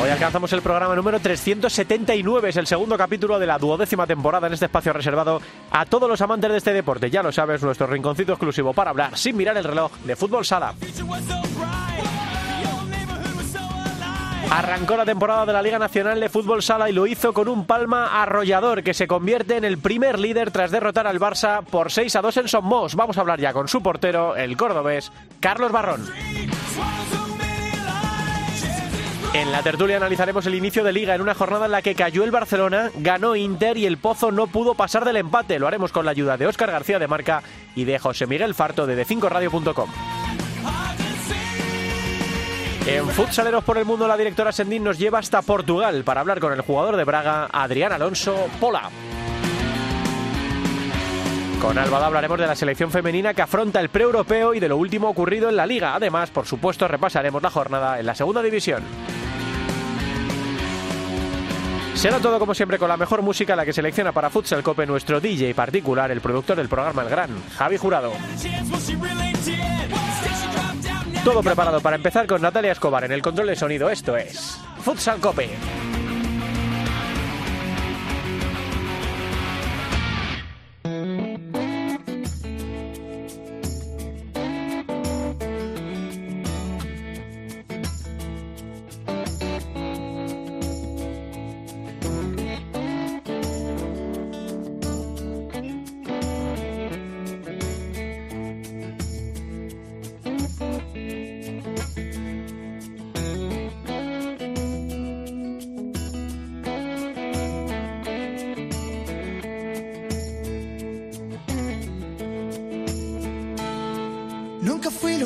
Hoy alcanzamos el programa número 379, es el segundo capítulo de la duodécima temporada en este espacio reservado a todos los amantes de este deporte. Ya lo sabes, nuestro rinconcito exclusivo para hablar sin mirar el reloj de fútbol sala. Arrancó la temporada de la Liga Nacional de Fútbol Sala y lo hizo con un palma arrollador que se convierte en el primer líder tras derrotar al Barça por 6 a 2 en Somos. Vamos a hablar ya con su portero, el cordobés, Carlos Barrón. En la tertulia analizaremos el inicio de liga en una jornada en la que cayó el Barcelona, ganó Inter y el Pozo no pudo pasar del empate. Lo haremos con la ayuda de Óscar García de Marca y de José Miguel Farto de D5Radio.com. En Futsaleros por el Mundo, la directora Sendín nos lleva hasta Portugal para hablar con el jugador de Braga, Adrián Alonso Pola. Con Albada hablaremos de la selección femenina que afronta el pre-europeo y de lo último ocurrido en la liga. Además, por supuesto, repasaremos la jornada en la segunda división. Será todo como siempre con la mejor música, la que selecciona para Futsal Cope nuestro DJ particular, el productor del programa El Gran, Javi Jurado. Todo preparado para empezar con Natalia Escobar en el control de sonido. Esto es Futsal Cope.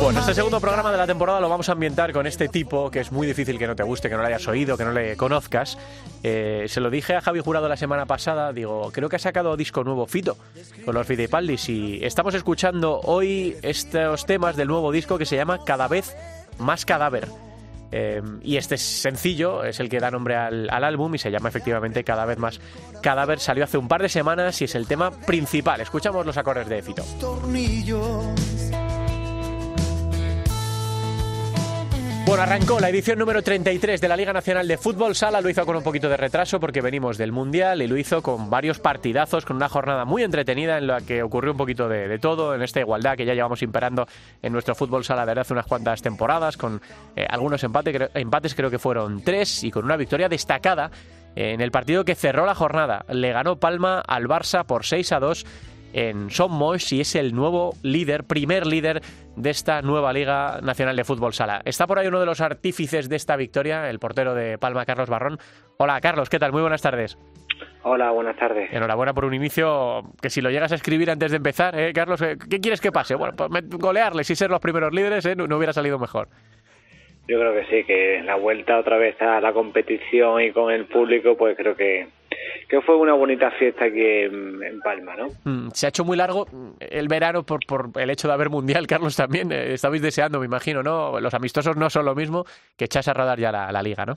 Bueno, este segundo programa de la temporada lo vamos a ambientar con este tipo que es muy difícil que no te guste, que no lo hayas oído, que no le conozcas. Eh, se lo dije a Javi Jurado la semana pasada, digo, creo que ha sacado disco nuevo Fito con los Fidepaldis y estamos escuchando hoy estos temas del nuevo disco que se llama Cada vez más cadáver. Eh, y este sencillo es el que da nombre al, al álbum y se llama efectivamente Cada vez más cadáver. Salió hace un par de semanas y es el tema principal. Escuchamos los acordes de Fito. tornillos. Bueno, arrancó la edición número 33 de la Liga Nacional de Fútbol Sala. Lo hizo con un poquito de retraso porque venimos del Mundial y lo hizo con varios partidazos, con una jornada muy entretenida en la que ocurrió un poquito de, todo, en esta igualdad que ya llevamos imperando en nuestro Fútbol Sala desde hace unas cuantas temporadas, con eh, algunos empate, cre- empates, creo que fueron tres, y con una victoria destacada en el partido que cerró la jornada. Le ganó Palma al Barça por 6 a 2 en Son Moix y es el nuevo líder, primer líder de esta nueva Liga Nacional de Fútbol Sala. Está por ahí uno de los artífices de esta victoria, el portero de Palma, Carlos Barrón. Hola, Carlos, ¿qué tal? Muy buenas tardes. Hola, buenas tardes. Enhorabuena por un inicio que si lo llegas a escribir antes de empezar, ¿eh, Carlos, ¿qué quieres que pase? Bueno, pues golearles y ser los primeros líderes, ¿eh? no, no hubiera salido mejor. Yo creo que sí, que la vuelta otra vez a la competición y con el público, pues creo que, que fue una bonita fiesta aquí en, en Palma, ¿no? Mm, Se ha hecho muy largo mm, el verano por, por el hecho de haber mundial, Carlos, también. eh, estabais deseando, me imagino, ¿no? Los amistosos no son lo mismo que echas a rodar ya la, la liga, ¿no?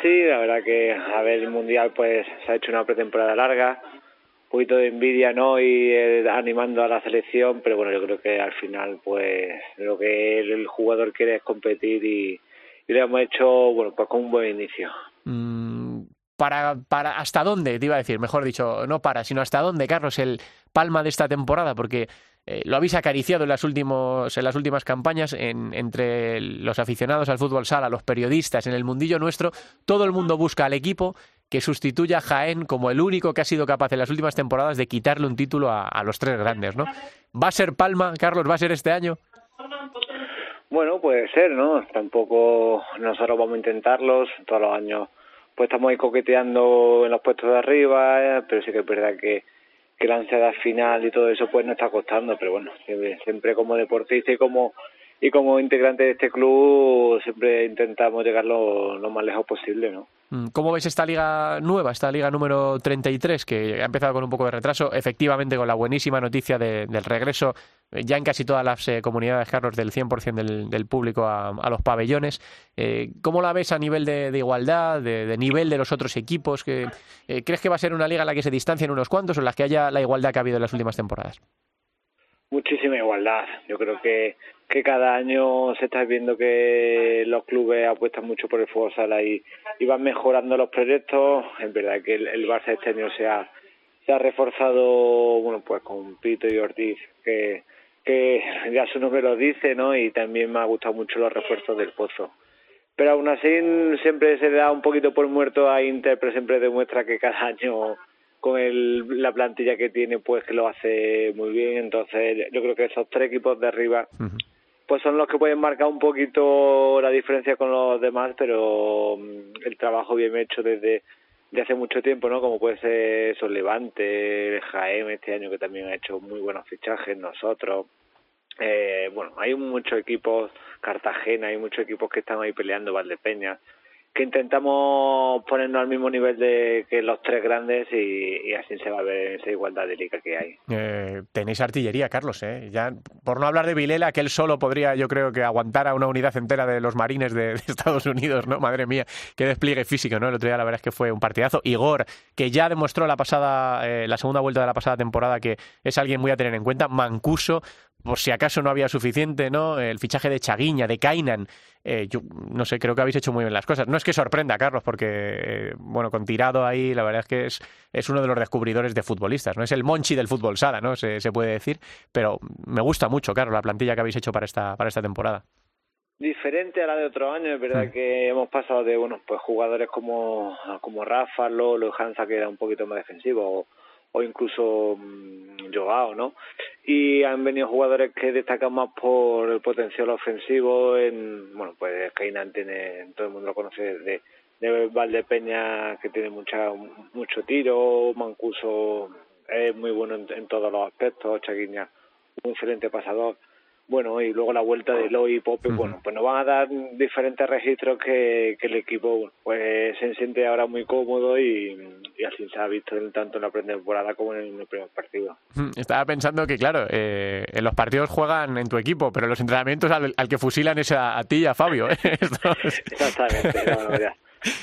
Sí, la verdad que a ver el mundial pues se ha hecho una pretemporada larga, un poquito de envidia, ¿no? Y eh, animando a la selección, pero bueno, yo creo que al final pues lo que el, el jugador quiere es competir y, y lo hemos hecho, bueno, pues con un buen inicio. Mm, para, para hasta dónde, te iba a decir, mejor dicho, no para, sino hasta dónde, Carlos, el palma de esta temporada, porque eh, lo habéis acariciado en las, últimos, en las últimas campañas entre los aficionados al fútbol sala, los periodistas, en el mundillo nuestro, todo el mundo busca al equipo que sustituya a Jaén como el único que ha sido capaz en las últimas temporadas de quitarle un título a, a los tres grandes, ¿no? ¿Va a ser Palma, Carlos? ¿Va a ser este año? Bueno, puede ser, ¿no? Tampoco nosotros vamos a intentarlos todos los años. Pues estamos ahí coqueteando en los puestos de arriba, eh, pero sí que es verdad que, la ansiedad final y todo eso pues nos está costando, pero bueno, siempre, siempre como deportista y como y como integrante de este club siempre intentamos llegar lo, lo más lejos posible, ¿no? Mm, ¿Cómo ves esta liga nueva, esta liga número 33, que ha empezado con un poco de retraso, efectivamente con la buenísima noticia de, del regreso eh, ya en casi todas las eh, comunidades, Carlos, del 100% del, del público a, los pabellones? Eh, ¿Cómo la ves a nivel de, igualdad, de, nivel de los otros equipos? Eh, ¿Crees que va a ser una liga en la que se distancien unos cuantos o en la que haya la igualdad que ha habido en las últimas temporadas? Muchísima igualdad. Yo creo que que cada año se está viendo que los clubes apuestan mucho por el fútbol sala y, van mejorando los proyectos. Es verdad que el, Barça este año se ha, se ha reforzado, bueno, pues con Pito y Ortiz, que, que ya su nombre lo dice, ¿no? Y también me ha gustado mucho los refuerzos del Pozo. Pero aún así siempre se da un poquito por muerto a Inter, pero siempre demuestra que cada año con el, la plantilla que tiene, pues que lo hace muy bien. Entonces yo creo que esos tres equipos de arriba... pues son los que pueden marcar un poquito la diferencia con los demás, pero el trabajo bien hecho desde de hace mucho tiempo, ¿no? Como puede ser eso, Levante, Jaén este año que también ha hecho muy buenos fichajes, nosotros. Eh, bueno, hay muchos equipos, Cartagena, hay muchos equipos que están ahí peleando, Valdepeña que intentamos ponernos al mismo nivel de que los tres grandes y, así se va a ver esa igualdad de liga que hay. Eh, tenéis artillería, Carlos, ¿eh? Ya, por no hablar de Vilela, que él solo podría, yo creo que aguantar a una unidad entera de los marines de, de, Estados Unidos, ¿no? Madre mía, qué despliegue físico, ¿no? El otro día la verdad es que fue un partidazo. Igor, que ya demostró la pasada, eh, la segunda vuelta de la pasada temporada que es alguien muy a tener en cuenta. Mancuso, por si acaso no había suficiente, ¿no? El fichaje de Chaguiña, de Kainan. Eh, yo no sé, creo que habéis hecho muy bien las cosas. No es que sorprenda, Carlos, porque, eh, bueno, con tirado ahí, la verdad es que es, es uno de los descubridores de futbolistas, ¿no? Es el Monchi del fútbol sala, ¿no? Se, se puede decir. Pero me gusta mucho, Carlos, la plantilla que habéis hecho para esta, para esta temporada diferente a la de otros años, es verdad que hemos pasado de bueno pues jugadores como, como Rafa, Lolo, Hansa que era un poquito más defensivo, o, o incluso mmm, ¿no? Y han venido jugadores que destacan más por el potencial ofensivo, en, bueno, pues Keinan tiene, todo el mundo lo conoce de, de Valdepeña, que tiene mucha, mucho tiro, Mancuso es muy bueno en, en todos los aspectos, Chaguiña, un excelente pasador bueno, y luego la vuelta de Eloy y Pope, uh -huh. bueno, pues nos van a dar diferentes registros que, que el equipo pues se siente ahora muy cómodo y, y así se ha visto tanto en la pretemporada como en el primer partido. Estaba pensando que, claro, eh, en los partidos juegan en tu equipo, pero en los entrenamientos al, al que fusilan es a, a, ti y a Fabio. ¿eh? Exactamente, no, ya.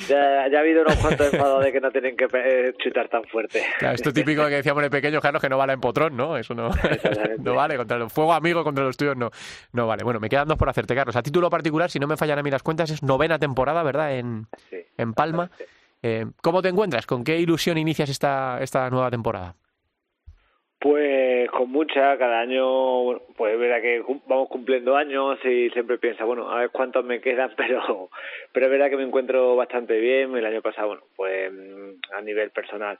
Ya, ya, ha habido unos cuantos enfados de que no tienen que eh, chutar tan fuerte. Claro, esto típico que decíamos de pequeño, Carlos, que no vale en potrón, ¿no? Eso no, no vale. Contra el fuego amigo contra los tuyos no, no vale. Bueno, me quedan dos por hacerte, Carlos. A título particular, si no me fallan a mí las cuentas, es novena temporada, ¿verdad? En, sí, en Palma. Eh, ¿Cómo te encuentras? ¿Con qué ilusión inicias esta, esta nueva temporada? Pues con mucha, cada año, pues es verdad que vamos cumpliendo años y siempre piensa, bueno, a ver cuántos me quedan, pero, pero es verdad que me encuentro bastante bien. El año pasado, bueno, pues a nivel personal,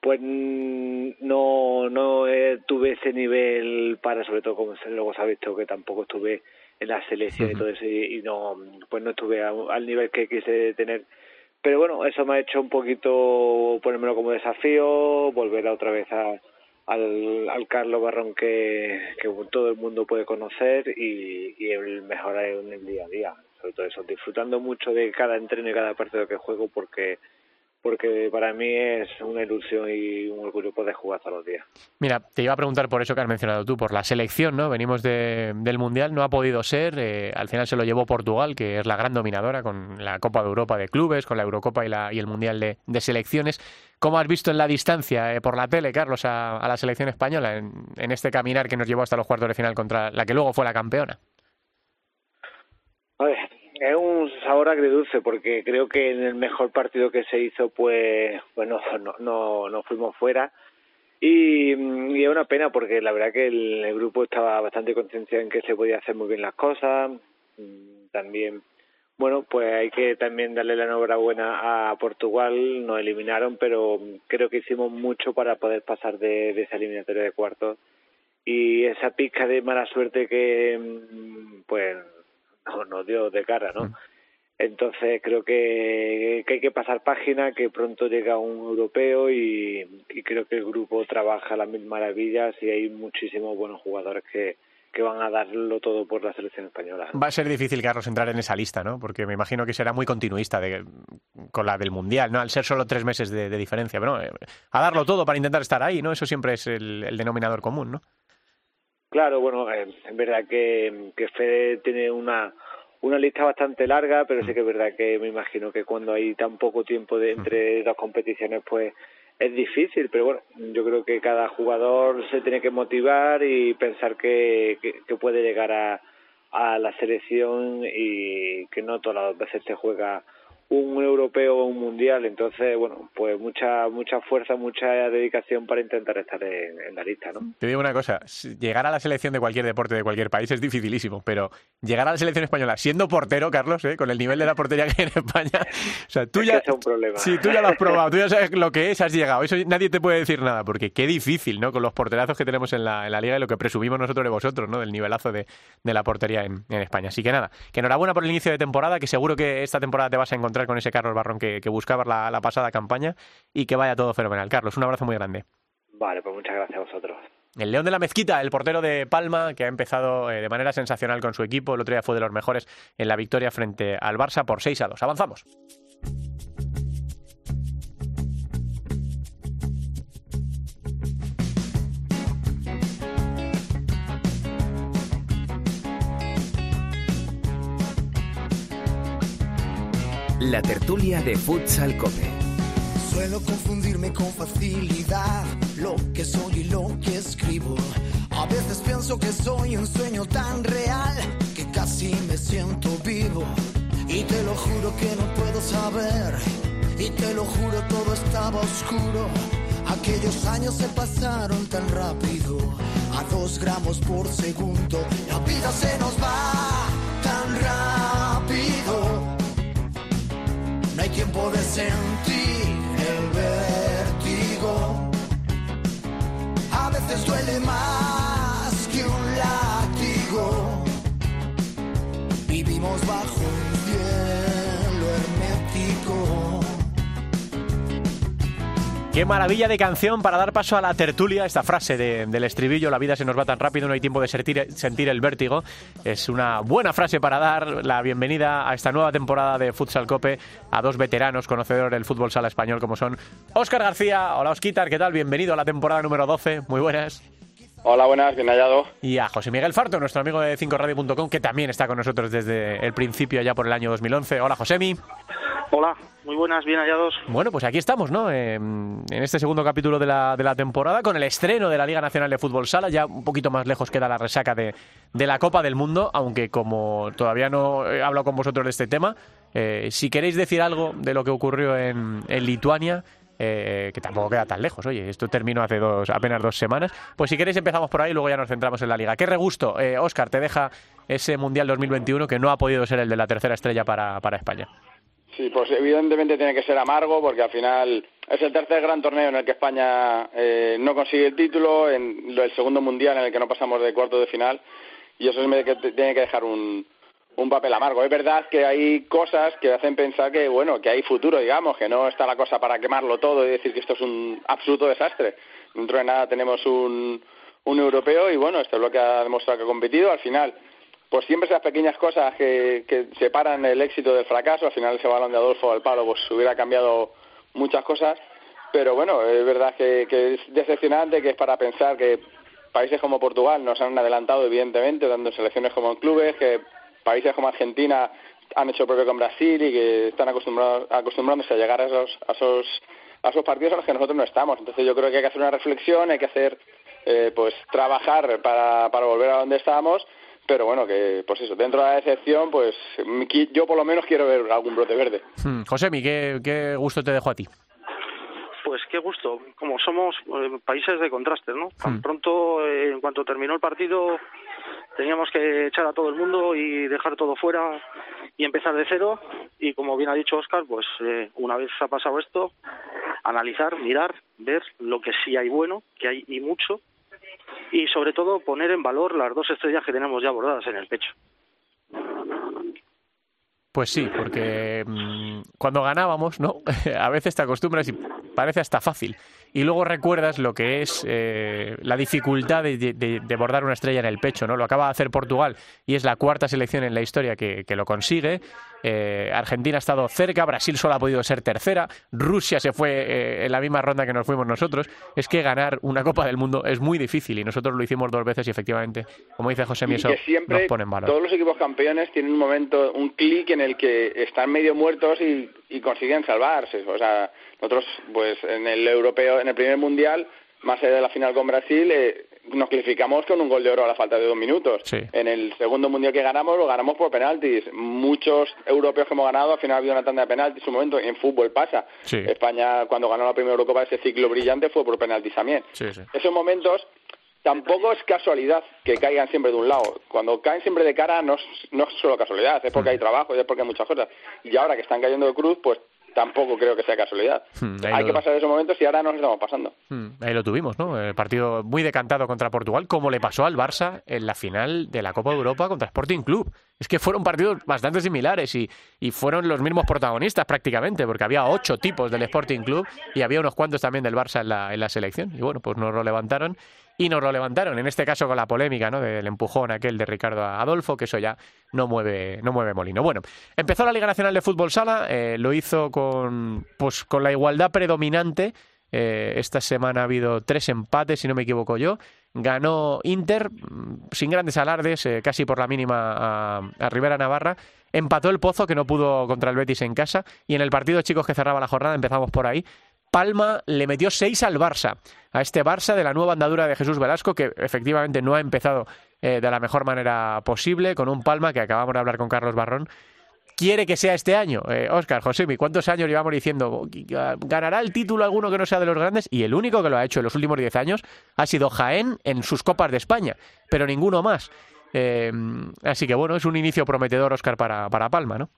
pues no, no eh, tuve ese nivel para, sobre todo como luego se ha visto que tampoco estuve en la selección y todo eso y, y, no, pues no estuve a, al nivel que quise tener. Pero bueno, eso me ha hecho un poquito ponérmelo como desafío, volver a otra vez a al, al Carlos Barrón que, que todo el mundo puede conocer y, y el mejorar en el día a día. Sobre todo eso, disfrutando mucho de cada entreno y cada partido que juego porque porque para mí es una ilusión y un orgullo poder jugar todos los días. Mira, te iba a preguntar por eso que has mencionado tú, por la selección, ¿no? Venimos de, del Mundial, no ha podido ser, eh, al final se lo llevó Portugal, que es la gran dominadora con la Copa de Europa de Clubes, con la Eurocopa y, la, y el Mundial de, de Selecciones. ¿Cómo has visto en la distancia, eh, por la tele, Carlos, a, a la selección española en, en, este caminar que nos llevó hasta los cuartos de final contra la que luego fue la campeona? A ver, es un sabor agridulce porque creo que en el mejor partido que se hizo pues pues no no no, fuimos fuera Y, es una pena porque la verdad que el, grupo estaba bastante concienciado en que se podía hacer muy bien las cosas. Mm, también, bueno, pues hay que también darle la enhorabuena a Portugal. Nos eliminaron, pero creo que hicimos mucho para poder pasar de, de esa eliminatoria de cuartos. Y esa pizca de mala suerte que, mm, pues, nos dio de cara, ¿no? Entonces creo que, hay que pasar página, que pronto llega un europeo y, creo que el grupo trabaja a las mil maravillas y hay muchísimos buenos jugadores que, que van a darlo todo por la selección española. Va a ser difícil, Carlos, entrar en esa lista, ¿no? Porque me imagino que será muy continuista de, con la del Mundial, ¿no? Al ser solo tres meses de, diferencia, pero eh, a darlo todo para intentar estar ahí, ¿no? Eso siempre es el, denominador común, ¿no? Claro, bueno, eh, es verdad que, que Fede tiene una una lista bastante larga, pero sí que es verdad que me imagino que cuando hay tan poco tiempo de entre dos competiciones, pues es difícil, pero bueno, yo creo que cada jugador se tiene que motivar y pensar que, que, puede llegar a, a la selección y que no todas las veces se juega un europeo o un mundial. Entonces, bueno, pues mucha mucha fuerza, mucha dedicación para intentar estar en, la lista, ¿no? Te digo una cosa, llegar a la selección de cualquier deporte de cualquier país es dificilísimo, pero llegar a la selección española siendo portero, Carlos, ¿eh? con el nivel de la portería que hay en España, o sea, tú ya... Es un problema. Sí, tú ya lo has probado, tú ya sabes lo que es, has llegado. Eso nadie te puede decir nada, porque qué difícil, ¿no? Con los porterazos que tenemos en la, en la liga y lo que presumimos nosotros de vosotros, ¿no? Del nivelazo de, de la portería en, en España. Así que nada, que enhorabuena por el inicio de temporada, que seguro que esta temporada te vas a encontrar con ese Carlos Barrón que, que buscabas la, pasada campaña y que vaya todo fenomenal. Carlos, un abrazo muy grande. Vale, pues muchas gracias a vosotros. El León de la Mezquita, el portero de Palma, que ha empezado eh, de manera sensacional con su equipo. El otro día fue de los mejores en la victoria frente al Barça por 6 a 2. Avanzamos. La tertulia de Futsal Cope. Suelo confundirme con facilidad lo que soy y lo que escribo. A veces pienso que soy un sueño tan real que casi me siento vivo. Y te lo juro que no puedo saber. Y te lo juro todo estaba oscuro. Aquellos años se pasaron tan rápido, a dos gramos por segundo. La vida se nos va tan rápido hay tiempo de sentir Qué maravilla de canción para dar paso a la tertulia. Esta frase del estribillo, la vida se nos va tan rápido, no hay tiempo de sentir, sentir, el vértigo. Es una buena frase para dar la bienvenida a esta nueva temporada de Futsal Cope a dos veteranos conocedores del fútbol sala español como son Óscar García. Hola Osquitar, ¿qué tal? Bienvenido a la temporada número 12. Muy buenas. Hola, buenas, bien hallado. Y a José Miguel Farto, nuestro amigo de 5radio.com, que también está con nosotros desde el principio, ya por el año 2011. Hola, Josemi. Hola, muy buenas, bien hallados. Bueno, pues aquí estamos, ¿no? en este segundo capítulo de la, de la temporada, con el estreno de la Liga Nacional de Fútbol Sala. Ya un poquito más lejos queda la resaca de, de la Copa del Mundo, aunque como todavía no he hablado con vosotros de este tema, eh, si queréis decir algo de lo que ocurrió en, Lituania, eh, que tampoco queda tan lejos. Oye, esto terminó hace dos, apenas dos semanas. Pues si queréis empezamos por ahí y luego ya nos centramos en la liga. Qué regusto, eh, Oscar, te deja ese Mundial 2021 que no ha podido ser el de la tercera estrella para, para España. Sí, pues evidentemente tiene que ser amargo porque al final es el tercer gran torneo en el que España eh, no consigue el título, en el segundo mundial en el que no pasamos de cuarto de final y eso es que tiene que dejar un, papel amargo. Es verdad que hay cosas que hacen pensar que bueno que hay futuro, digamos, que no está la cosa para quemarlo todo y decir que esto es un absoluto desastre. Dentro de nada tenemos un, un europeo y bueno, esto es lo que ha demostrado que ha competido. Al final pues siempre esas pequeñas cosas que, que separan el éxito del fracaso, al final ese balón de Adolfo al palo pues hubiera cambiado muchas cosas, pero bueno, es verdad que, es decepcionante, que es para pensar que países como Portugal nos han adelantado evidentemente, dando selecciones como en clubes, que países como Argentina han hecho propio con Brasil y que están acostumbrados, acostumbrándose a llegar a esos, a esos, a esos partidos a los que nosotros no estamos. Entonces yo creo que hay que hacer una reflexión, hay que hacer, eh, pues trabajar para, para volver a donde estábamos pero bueno, que pues eso, dentro de la decepción, pues yo por lo menos quiero ver algún brote verde. Hmm. José, ¿qué, ¿qué gusto te dejo a ti? pues qué gusto. Como somos eh, países de contrastes, ¿no? Tan pronto, eh, en cuanto terminó el partido, teníamos que echar a todo el mundo y dejar todo fuera y empezar de cero. Y como bien ha dicho Oscar, pues eh, una vez ha pasado esto, analizar, mirar, ver lo que sí hay bueno, que hay y mucho, y sobre todo poner en valor las dos estrellas que tenemos ya bordadas en el pecho. Pues sí, porque mm, cuando ganábamos, ¿no? A veces te acostumbras y parece hasta fácil. Y luego recuerdas lo que es eh, la dificultad de, de, de, bordar una estrella en el pecho, ¿no? Lo acaba de hacer Portugal y es la cuarta selección en la historia que, que lo consigue. Eh, Argentina ha estado cerca, Brasil solo ha podido ser tercera, Rusia se fue eh, en la misma ronda que nos fuimos nosotros. Es que ganar una Copa del Mundo es muy difícil y nosotros lo hicimos dos veces y efectivamente, como dice José Mieso, siempre nos pone en valor. Todos los equipos campeones tienen un momento, un clic en el que están medio muertos y, y consiguen salvarse. O sea, nosotros, pues en el europeo, en el primer mundial, más allá de la final con Brasil, eh, nos clasificamos con un gol de oro a la falta de dos minutos. Sí. En el segundo mundial que ganamos, lo ganamos por penaltis. Muchos europeos que hemos ganado, al final ha habido una tanda de penaltis. En su momento, en fútbol pasa. Sí. España, cuando ganó la primera Eurocopa, ese ciclo brillante fue por penaltis también. Sí. Esos momentos tampoco es casualidad que caigan siempre de un lado. Cuando caen siempre de cara no es, no es solo casualidad, es porque hay trabajo y es porque hay muchas cosas. Y ahora que están cayendo de cruz, pues tampoco creo que sea casualidad. Hmm, hay lo- que pasar esos momentos y ahora nos estamos pasando. Mm, Ahí lo tuvimos, ¿no? El partido muy decantado contra Portugal, como le pasó al Barça en la final de la Copa de Europa contra Sporting Club. Es que fueron partidos bastante similares y, y fueron los mismos protagonistas prácticamente, porque había ocho tipos del Sporting Club y había unos cuantos también del Barça en la, en la selección. Y bueno, pues nos lo levantaron y nos lo levantaron. En este caso con la polémica, ¿no? Del empujón aquel de Ricardo Adolfo, que eso ya no mueve, no mueve molino. Bueno, empezó la Liga Nacional de Fútbol Sala, eh, lo hizo con, pues, con la igualdad predominante. Eh, esta semana ha habido tres empates, si no me equivoco yo. Ganó Inter, mm, sin grandes alardes, eh, casi por la mínima a Rivera Navarra. Empató el Pozo, que no pudo contra el Betis en casa. Y en el partido, chicos, que cerraba la jornada, empezamos por ahí. Palma le metió seis al Barça, a este Barça de la nueva andadura de Jesús Velasco, que efectivamente no ha empezado eh, de la mejor manera posible, con un Palma que acabamos de hablar con Carlos Barrón, quiere que sea este año. Eh, Oscar, Josemi, ¿cuántos años llevamos diciendo ganará el título alguno que no sea de los grandes? Y el único que lo ha hecho en los últimos 10 años ha sido Jaén en sus Copas de España, pero ninguno más. Eh, así que bueno, es un inicio prometedor, Oscar, para, para Palma, ¿no?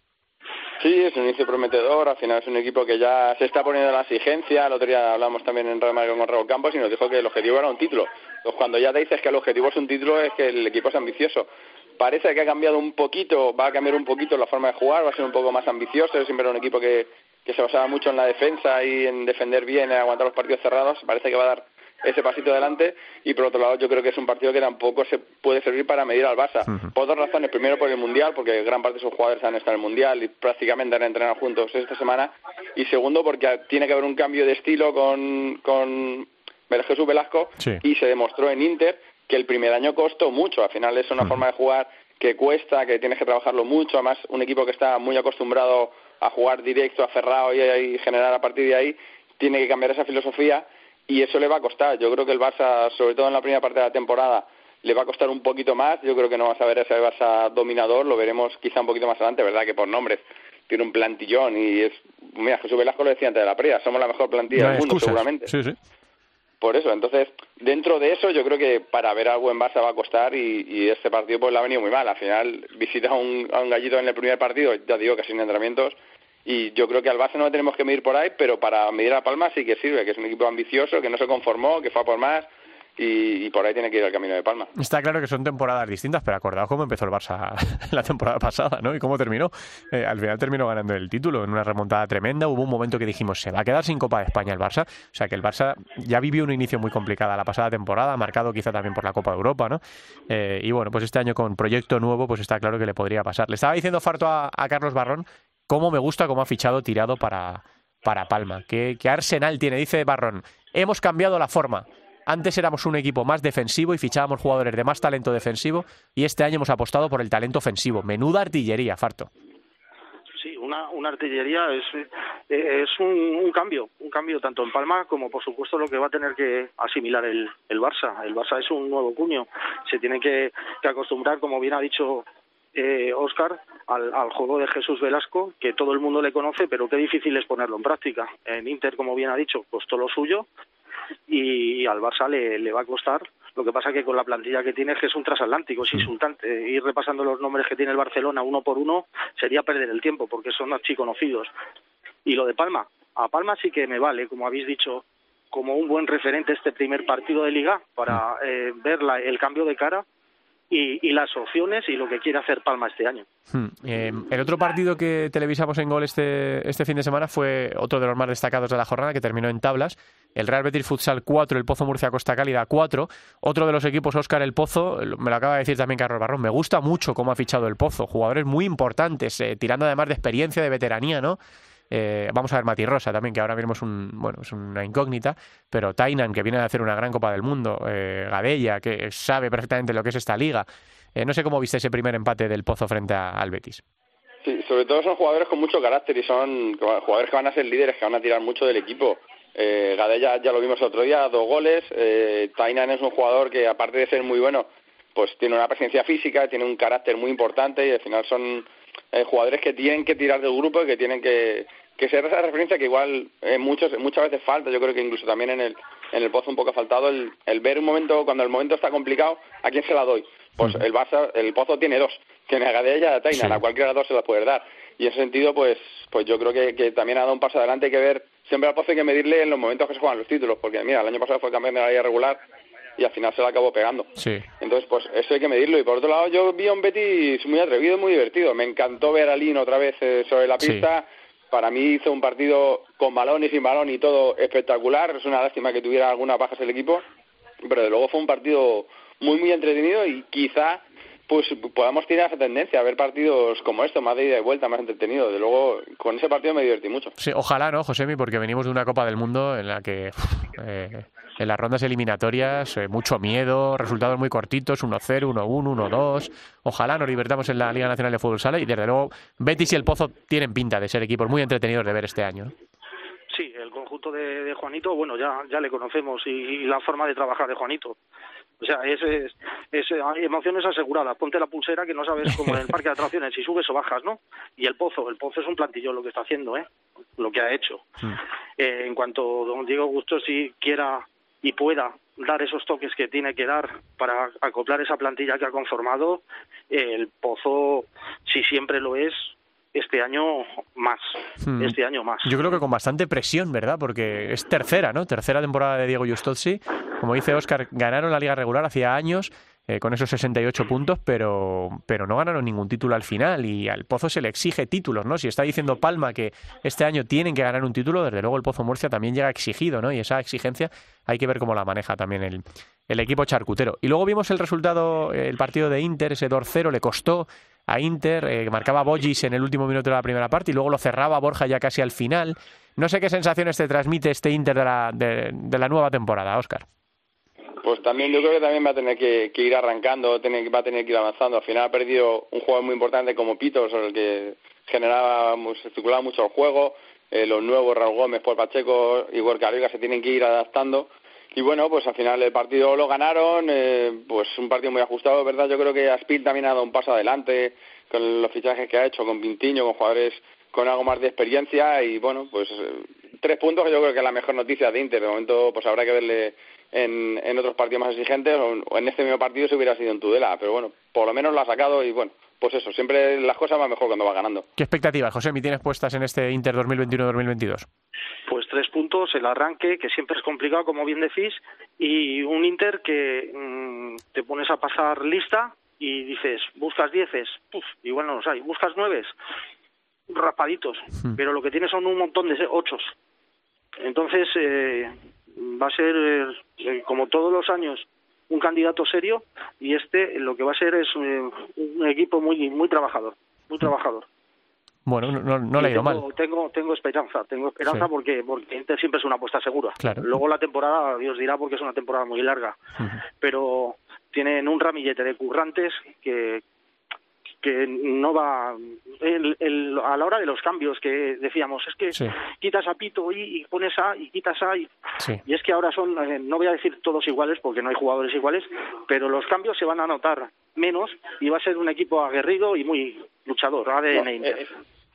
Sí, es un inicio prometedor. Al final es un equipo que ya se está poniendo la exigencia. El otro día hablamos también en Real Madrid con Raúl Campos y nos dijo que el objetivo era un título. Entonces, cuando ya te dices que el objetivo es un título, es que el equipo es ambicioso. Parece que ha cambiado un poquito, va a cambiar un poquito la forma de jugar, va a ser un poco más ambicioso. Siempre era un equipo que, que se basaba mucho en la defensa y en defender bien, en aguantar los partidos cerrados. Parece que va a dar ese pasito adelante. Y por otro lado yo creo que es un partido que tampoco se puede servir para medir al Barça. Por dos razones. Primero por el mundial porque gran parte de sus jugadores han estado en el mundial y prácticamente han entrenado juntos esta semana. Y segundo porque tiene que haber un cambio de estilo con con Jesús Velasco. Sí. y se demostró en Inter que el primer año costó mucho. Al final es una forma de jugar que cuesta que tienes que trabajarlo mucho. Además un equipo que está muy acostumbrado a jugar directo a cerrado y, y generar a partir de ahí tiene que cambiar esa filosofía y eso le va a costar. Yo creo que el Barça, sobre todo en la primera parte de la temporada, le va a costar un poquito más. Yo creo que no vas a ver ese Barça dominador, lo veremos quizá un poquito más adelante, ¿verdad? Que por nombres tiene un plantillón y es. Mira, Jesús Velasco lo decía antes de la previa, somos la mejor plantilla No del mundo, excusas. seguramente. Sí, sí. Por eso, entonces, dentro de eso, yo creo que para ver al buen Barça va a costar y, y este partido pues le ha venido muy mal. Al final, visita a un, a un gallito en el primer partido, ya digo que sin entrenamientos, y yo creo que al Barça no lo tenemos que medir por ahí, pero para medir a Palma sí que sirve, que es un equipo ambicioso, que no se conformó, que fue a por más, y, por ahí tiene que ir el camino de Palma. Está claro que son temporadas distintas, pero acordaos cómo empezó el Barça la temporada pasada, ¿no? Y cómo terminó. Eh, al final terminó ganando el título en una remontada tremenda. Hubo un momento que dijimos, se va a quedar sin Copa de España el Barça. O sea que el Barça ya vivió un inicio muy complicado la pasada temporada, marcado quizá también por la Copa de Europa, ¿no? Eh, y bueno, pues este año con proyecto nuevo, pues está claro que le podría pasar. Le estaba diciendo Farto a Carlos Barrón cómo me gusta cómo ha fichado tirado para, para Palma. ¿Qué, arsenal tiene? Dice Barrón, hemos cambiado la forma. Antes éramos un equipo más defensivo y fichábamos jugadores de más talento defensivo y este año hemos apostado por el talento ofensivo. Menuda artillería, Farto. Sí, una, una artillería es, es un, cambio, un cambio tanto en Palma como por supuesto lo que va a tener que asimilar el, el Barça. El Barça es un nuevo cuño, se tiene que acostumbrar, como bien ha dicho eh, Oscar, al, al, juego de Jesús Velasco, que todo el mundo le conoce, pero qué difícil es ponerlo en práctica. En Inter, como bien ha dicho, costó lo suyo y al Barça le, le va a costar. Lo que pasa que con la plantilla que tiene es que es un transatlántico, es insultante. Ir repasando los nombres que tiene el Barcelona uno por uno sería perder el tiempo, porque son archiconocidos. Y lo de Palma, a Palma sí que me vale, como habéis dicho, como un buen referente este primer partido de liga para eh, ver la, el cambio de cara y, las opciones y lo que quiere hacer Palma este año. Hmm. Eh, el otro partido que televisamos en gol este, este fin de semana fue otro de los más destacados de la jornada que terminó en tablas. El Real Betis Futsal 4, el Pozo Murcia Costa Cálida 4. Otro de los equipos, Óscar El Pozo, me lo acaba de decir también Carlos Barrón. Me gusta mucho cómo ha fichado el Pozo. Jugadores muy importantes, eh, tirando además de experiencia, de veteranía, ¿no? Eh, vamos a ver Mati Rosa también, que ahora mismo es, un, bueno, es una incógnita, pero Tainan, que viene a hacer una gran Copa del Mundo, eh, Gadella, que sabe perfectamente lo que es esta liga. Eh, no sé cómo viste ese primer empate del Pozo frente al Betis. Sí, sobre todo son jugadores con mucho carácter y son jugadores que van a ser líderes, que van a tirar mucho del equipo. Eh, Gadella ya lo vimos el otro día, dos goles. Eh, Tainan es un jugador que, aparte de ser muy bueno, pues tiene una presencia física, tiene un carácter muy importante y al final son eh, jugadores que tienen que tirar del grupo y que tienen que, que ser esa referencia que igual eh, muchos, muchas veces falta. Yo creo que incluso también en el, en el Pozo un poco ha faltado el, el ver un momento, cuando el momento está complicado, ¿a quién se la doy? Pues el Barça, el Pozo tiene dos, tiene a Gadella y a Tainan, a cualquiera de los dos se las puede dar. Y en ese sentido, pues, pues yo creo que, que también ha dado un paso adelante, hay que ver, siempre al Pozo hay que medirle en los momentos que se juegan los títulos, porque mira, el año pasado fue campeón de la liga regular y al final se la acabó pegando. Sí. Entonces, pues eso hay que medirlo. Y por otro lado, yo vi a un Betis muy atrevido y muy divertido. Me encantó ver a Lino otra vez eh, sobre la pista. Sí. Para mí hizo un partido con balón y sin balón y todo espectacular. Es una lástima que tuviera algunas bajas el equipo, pero de luego fue un partido muy, muy entretenido y quizá pues podamos tirar esa tendencia a ver partidos como esto, más de ida y vuelta, más entretenido. De luego, con ese partido me divertí mucho. Sí, ojalá, ¿no, Josemi? Porque venimos de una Copa del Mundo en la que eh, en las rondas eliminatorias eh, mucho miedo, resultados muy cortitos, 1-0, 1-1, 1-2. Ojalá nos divertamos en la Liga Nacional de Fútbol Sala y desde luego Betis y el Pozo tienen pinta de ser equipos muy entretenidos de ver este año. Sí, el conjunto de, de, Juanito, bueno, ya, ya le conocemos y, y la forma de trabajar de Juanito. O sea, es, es, es, emociones aseguradas. Ponte la pulsera que no sabes como en el parque de atracciones si subes o bajas, ¿no? Y el pozo, el pozo es un plantillo lo que está haciendo, ¿eh? Lo que ha hecho. Eh, en cuanto don Diego Gusto si quiera y pueda dar esos toques que tiene que dar para acoplar esa plantilla que ha conformado, el pozo, si siempre lo es, este año más, Hmm. este año más. Yo creo que con bastante presión, ¿verdad? Porque es tercera, ¿no? Tercera temporada de Diego Justozzi. Como dice Oscar, ganaron la liga regular hacía años eh, con esos 68 puntos, pero, pero no ganaron ningún título al final y al Pozo se le exige títulos, ¿no? Si está diciendo Palma que este año tienen que ganar un título, desde luego el Pozo Murcia también llega exigido, ¿no? Y esa exigencia hay que ver cómo la maneja también el, el equipo charcutero. Y luego vimos el resultado, el partido de Inter, ese 2-0, le costó a Inter, eh, marcaba Bollis en el último minuto de la primera parte y luego lo cerraba Borja ya casi al final. No sé qué sensaciones te transmite este Inter de la, de, la nueva temporada, Óscar. Pues también yo creo que también va a tener que, ir arrancando, va a tener que ir avanzando. Al final ha perdido un jugador muy importante como Pito, sobre el que generaba, circulaba mucho el juego. Eh, los nuevos, Raúl Gómez, Paul Pacheco, Igor Carriga, se tienen que ir adaptando. Y bueno, pues al final el partido lo ganaron, eh, pues un partido muy ajustado, ¿verdad? Yo creo que Aspil también ha dado un paso adelante con los fichajes que ha hecho, con Pintiño, con jugadores con algo más de experiencia y bueno, pues eh, tres puntos que yo creo que es la mejor noticia de Inter. De momento, pues habrá que verle en, en otros partidos más exigentes o, en este mismo partido si hubiera sido en Tudela, pero bueno, por lo menos lo ha sacado y bueno, pues eso, siempre las cosas van mejor cuando va ganando. ¿Qué expectativas, José, mi tienes puestas en este Inter 2021-2022? Pues tres puntos, el arranque, que siempre es complicado, como bien decís, y un Inter que mmm, te pones a pasar lista y dices, buscas dieces, puf, igual no los hay, buscas nueves, raspaditos, Hmm. pero lo que tiene son un montón de ochos. Entonces, eh, va a ser, eh, como todos los años, un candidato serio y este lo que va a ser es eh, un equipo muy muy trabajador, muy trabajador. Bueno, no, no, le ha ido tengo, mal. Tengo, tengo esperanza, tengo esperanza Sí. porque, porque siempre es una apuesta segura. Claro. Luego la temporada, Dios dirá, porque es una temporada muy larga, pero tienen un ramillete de currantes que, que no va a la hora de los cambios que decíamos es que quitas a Pito y, pones a y quitas a y, y es que ahora son eh, no voy a decir todos iguales porque no hay jugadores iguales pero los cambios se van a notar menos y va a ser un equipo aguerrido y muy luchador ADN eh,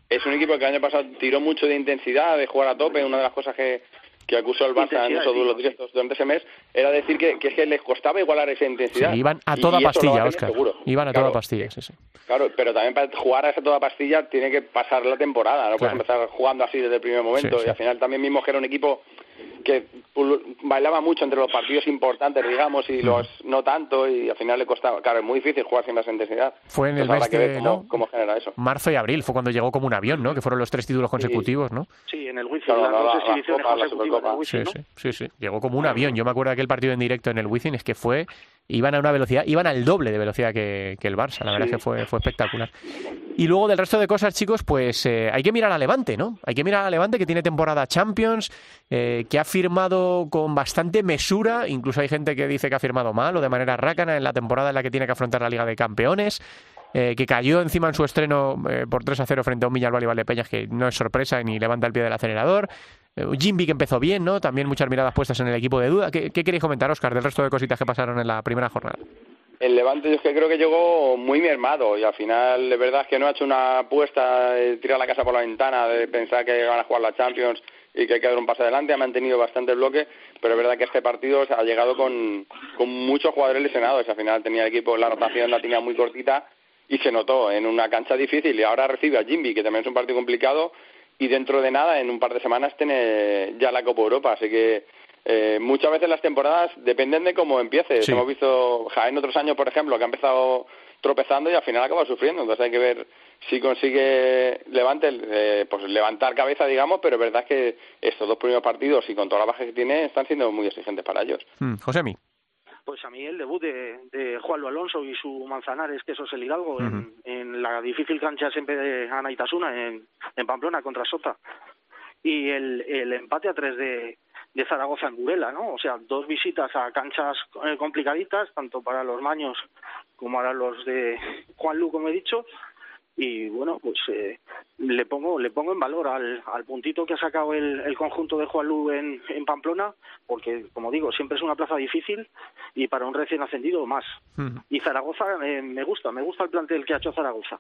es un equipo que el año pasado tiró mucho de intensidad de jugar a tope una de las cosas que que acusó el Barça en esos duelos directos durante ese mes era decir que, que, les costaba igualar esa intensidad. iban a toda pastilla, Oscar. Iban a toda pastilla, sí, sí. Claro, pero también para jugar a esa toda pastilla tiene que pasar la temporada, no puedes empezar jugando así desde el primer momento. y al final también mismo que era un equipo que bailaba mucho entre los partidos importantes, digamos, y los no tanto, y al final le costaba. Claro, es muy difícil jugar sin esa intensidad. Fue en el mes de, cómo, genera eso. Marzo y abril fue cuando llegó como un avión, ¿no? Que fueron los tres títulos consecutivos, ¿no? Sí, en el Wizzing, sí, sí, sí, sí, Llegó como un avión. Yo me acuerdo de aquel partido en directo en el Wizzing, es que fue iban a una velocidad, iban al doble de velocidad que, el Barça, la verdad es que fue, fue espectacular. Y luego del resto de cosas, chicos, pues eh, hay que mirar a Levante, ¿no? Hay que mirar a Levante que tiene temporada Champions, eh, que ha firmado con bastante mesura, incluso hay gente que dice que ha firmado mal o de manera rácana en la temporada en la que tiene que afrontar la Liga de Campeones. Eh, que cayó encima en su estreno por 3 a 0 frente a un Villarreal y Valdepeñas, que no es sorpresa ni levanta el pie del acelerador. Eh, Jimby que empezó bien, ¿no? También muchas miradas puestas en el equipo de duda. ¿Qué, queréis comentar, Oscar, del resto de cositas que pasaron en la primera jornada? El Levante yo es que creo que llegó muy mermado y al final de verdad es que no ha hecho una apuesta de tirar la casa por la ventana, de pensar que van a jugar la Champions y que hay que dar un paso adelante, ha mantenido bastante el bloque, pero es verdad que este partido ha llegado con, con muchos jugadores lesionados, al final tenía el equipo, la rotación la tenía muy cortita y se notó en una cancha difícil y ahora recibe a Jimby, que también es un partido complicado y dentro de nada, en un par de semanas, tiene ya la Copa Europa. Así que eh, muchas veces las temporadas dependen de cómo empieces. Hemos visto Jaén otros años, por ejemplo, que ha empezado tropezando y al final acaba sufriendo. Entonces hay que ver si consigue levante, eh, pues levantar cabeza, digamos, pero es verdad que estos dos primeros partidos y con toda la baja que tiene están siendo muy exigentes para ellos. Mm, Josemi pues a mí el debut de, de Juan Alonso y su Manzanares, que eso es el Hidalgo, en, la difícil cancha siempre de Ana Itasuna, en, en Pamplona contra Sota, y el, el empate a tres de, de Zaragoza en Burela, ¿no? O sea, dos visitas a canchas eh, complicaditas, tanto para los maños como para los de Juan Lu, como he dicho, y bueno pues eh, le pongo le pongo en valor al, al puntito que ha sacado el, el conjunto de Juanlu en, en Pamplona porque como digo siempre es una plaza difícil y para un recién ascendido más. Y Zaragoza eh, me gusta me gusta el plantel que ha hecho Zaragoza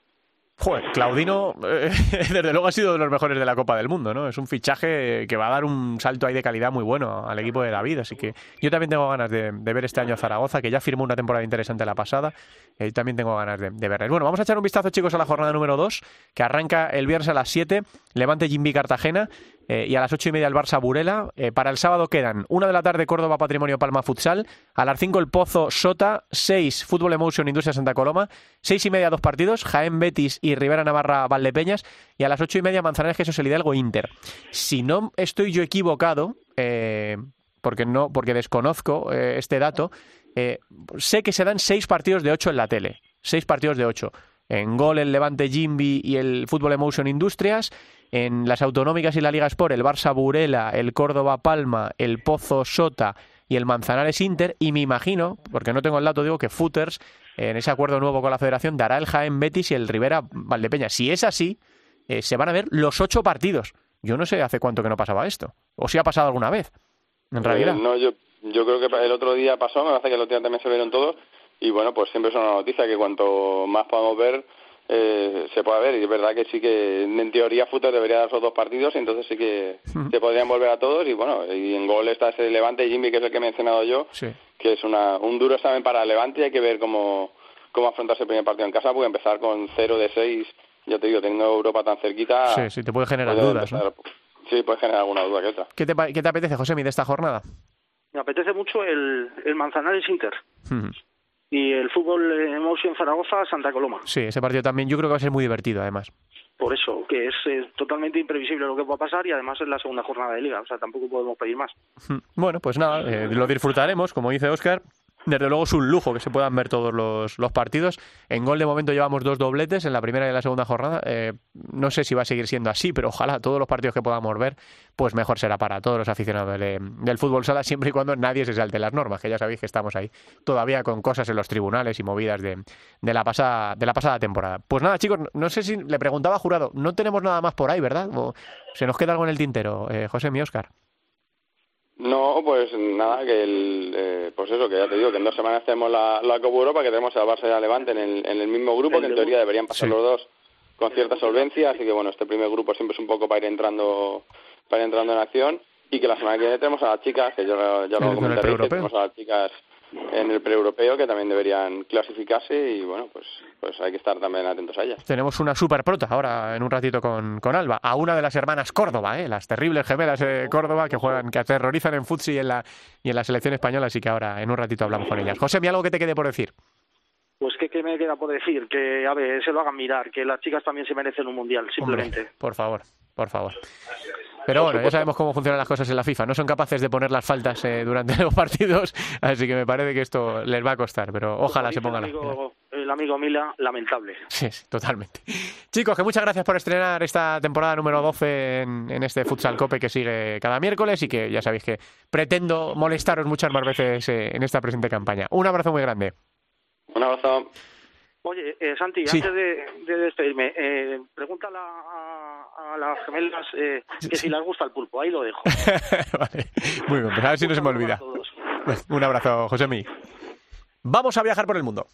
Joder, Claudino, eh, desde luego ha sido de los mejores de la Copa del Mundo, ¿no? Es un fichaje que va a dar un salto ahí de calidad muy bueno al equipo de David, así que yo también tengo ganas de, ver este año a Zaragoza, que ya firmó una temporada interesante la pasada, y eh, también tengo ganas de, de verles. Bueno, vamos a echar un vistazo, chicos, a la jornada número 2, que arranca el viernes a las 7, Levante Jimby Cartagena, eh, y a las ocho y media el Barça Burela. Eh, para el sábado quedan una de la tarde Córdoba Patrimonio Palma Futsal, a las cinco el Pozo Sota, seis Fútbol Emotion Industria Santa Coloma, seis y media dos partidos, Jaén Betis y Rivera Navarra Valdepeñas, y a las ocho y media Manzanares Jesús el Hidalgo Inter. Si no estoy yo equivocado, eh, porque no, porque desconozco este dato, sé que se dan seis partidos de ocho en la tele, seis partidos de ocho. En gol el Levante Jimby y el Fútbol Emotion Industrias, en las autonómicas y la Liga Sport, el Barça Burela, el Córdoba Palma, el Pozo Sota y el Manzanares Inter. Y me imagino, porque no tengo el dato, digo que Footers, en ese acuerdo nuevo con la federación, dará el Jaén Betis y el Rivera Valdepeña. Si es así, eh, se van a ver los ocho partidos. Yo no sé hace cuánto que no pasaba esto. O si ha pasado alguna vez, en realidad. Eh, no, yo, yo creo que el otro día pasó, me parece que el otro día también se vieron todos. Y bueno, pues siempre es una noticia que cuanto más podamos ver, eh, se puede ver. Y es verdad que sí que en teoría Futter debería dar esos dos partidos y entonces sí que se podrían volver a todos. Y bueno y en gol está ese Levante y Jimmy que es el que he mencionado yo que es una, un duro examen para Levante. Y hay que ver cómo, cómo afrontarse el primer partido en casa porque empezar con 0 de 6 ya te digo teniendo Europa tan cerquita sí, sí te puede generar dudas sí puede generar alguna duda que otra ¿qué te, qué te apetece José de esta jornada? me apetece mucho el, el Manzanares Inter y el fútbol Emotion Zaragoza Santa Coloma. Sí, ese partido también yo creo que va a ser muy divertido además. Por eso, que es, totalmente imprevisible lo que va a pasar y además es la segunda jornada de liga, o sea, tampoco podemos pedir más. Bueno, pues nada, eh, lo disfrutaremos, como dice Oscar. Desde luego es un lujo que se puedan ver todos los, partidos. En gol de momento llevamos dos dobletes en la primera y en la segunda jornada. Eh, no sé si va a seguir siendo así, pero ojalá todos los partidos que podamos ver, pues mejor será para todos los aficionados del fútbol sala, siempre y cuando nadie se salte las normas, que ya sabéis que estamos ahí todavía con cosas en los tribunales y movidas de, de la, pasada, de la pasada temporada. Pues nada, chicos, no sé si le preguntaba jurado, no tenemos nada más por ahí, ¿verdad? ¿O se nos queda algo en el tintero, eh, José mi Oscar. No, pues nada, que el, eh, pues eso, que ya te digo, que en dos semanas tenemos la, la Copa Europa, que tenemos a Barça y a Levante en el, en el mismo grupo, que en teoría deberían pasar los dos con cierta solvencia, así que bueno, este primer grupo siempre es un poco para ir entrando, para ir entrando en acción, y que la semana que viene tenemos a las chicas, que yo ya lo comentaré, que tenemos a las chicas en el pre-europeo que también deberían clasificarse y bueno, pues, pues hay que estar también atentos a ellas. Tenemos una super prota ahora en un ratito con, con Alba, a una de las hermanas Córdoba, ¿eh? las terribles gemelas de Córdoba que juegan, que aterrorizan en futsi y en la, y en la selección española, así que ahora en un ratito hablamos con ellas. José, ¿me algo que te quede por decir? Pues ¿qué, ¿qué, me queda por decir? Que, a ver, se lo hagan mirar, que las chicas también se merecen un mundial, simplemente. Hombre, por favor, por favor. Pero bueno, ya sabemos cómo funcionan las cosas en la FIFA. No son capaces de poner las faltas eh, durante los partidos, así que me parece que esto les va a costar, pero ojalá se pongan el amigo, el amigo Mila, lamentable. Sí, sí, totalmente. Chicos, que muchas gracias por estrenar esta temporada número 12 en, en, este Futsal Cope que sigue cada miércoles y que ya sabéis que pretendo molestaros muchas más veces eh, en esta presente campaña. Un abrazo muy grande. Un abrazo. Oye, eh, Santi, Sí. antes de, de despedirme, eh, pregúntale a, a las gemelas eh, que si les gusta el pulpo. Ahí lo dejo. vale. Muy bien, pues a ver si no se me olvida. Un abrazo, José Mí. Vamos a viajar por el mundo.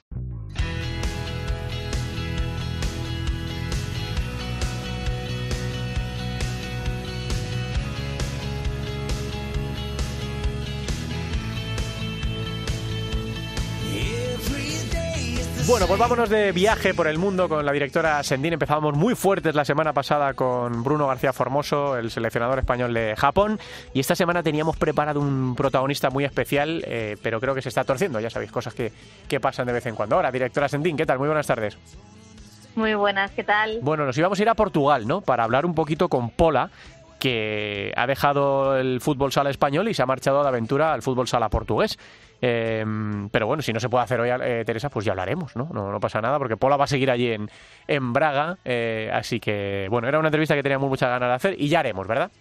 Bueno, pues vámonos de viaje por el mundo con la directora Sendín. Empezábamos muy fuertes la semana pasada con Bruno García Formoso, el seleccionador español de Japón. Y esta semana teníamos preparado un protagonista muy especial, eh, pero creo que se está torciendo. Ya sabéis, cosas que, que pasan de vez en cuando. Ahora, directora Sendín, ¿qué tal? Muy buenas tardes. Muy buenas, ¿qué tal? Bueno, nos íbamos a ir a Portugal, ¿no? Para hablar un poquito con Pola, que ha dejado el fútbol sala español y se ha marchado de aventura al fútbol sala portugués. Eh, pero bueno, si no se puede hacer hoy, eh, Teresa, pues ya hablaremos, ¿no? ¿no? Pasa nada, porque Pola va a seguir allí en, en Braga. Eh, así que, bueno, era una entrevista que teníamos muchas ganas de hacer y ya haremos, ¿verdad?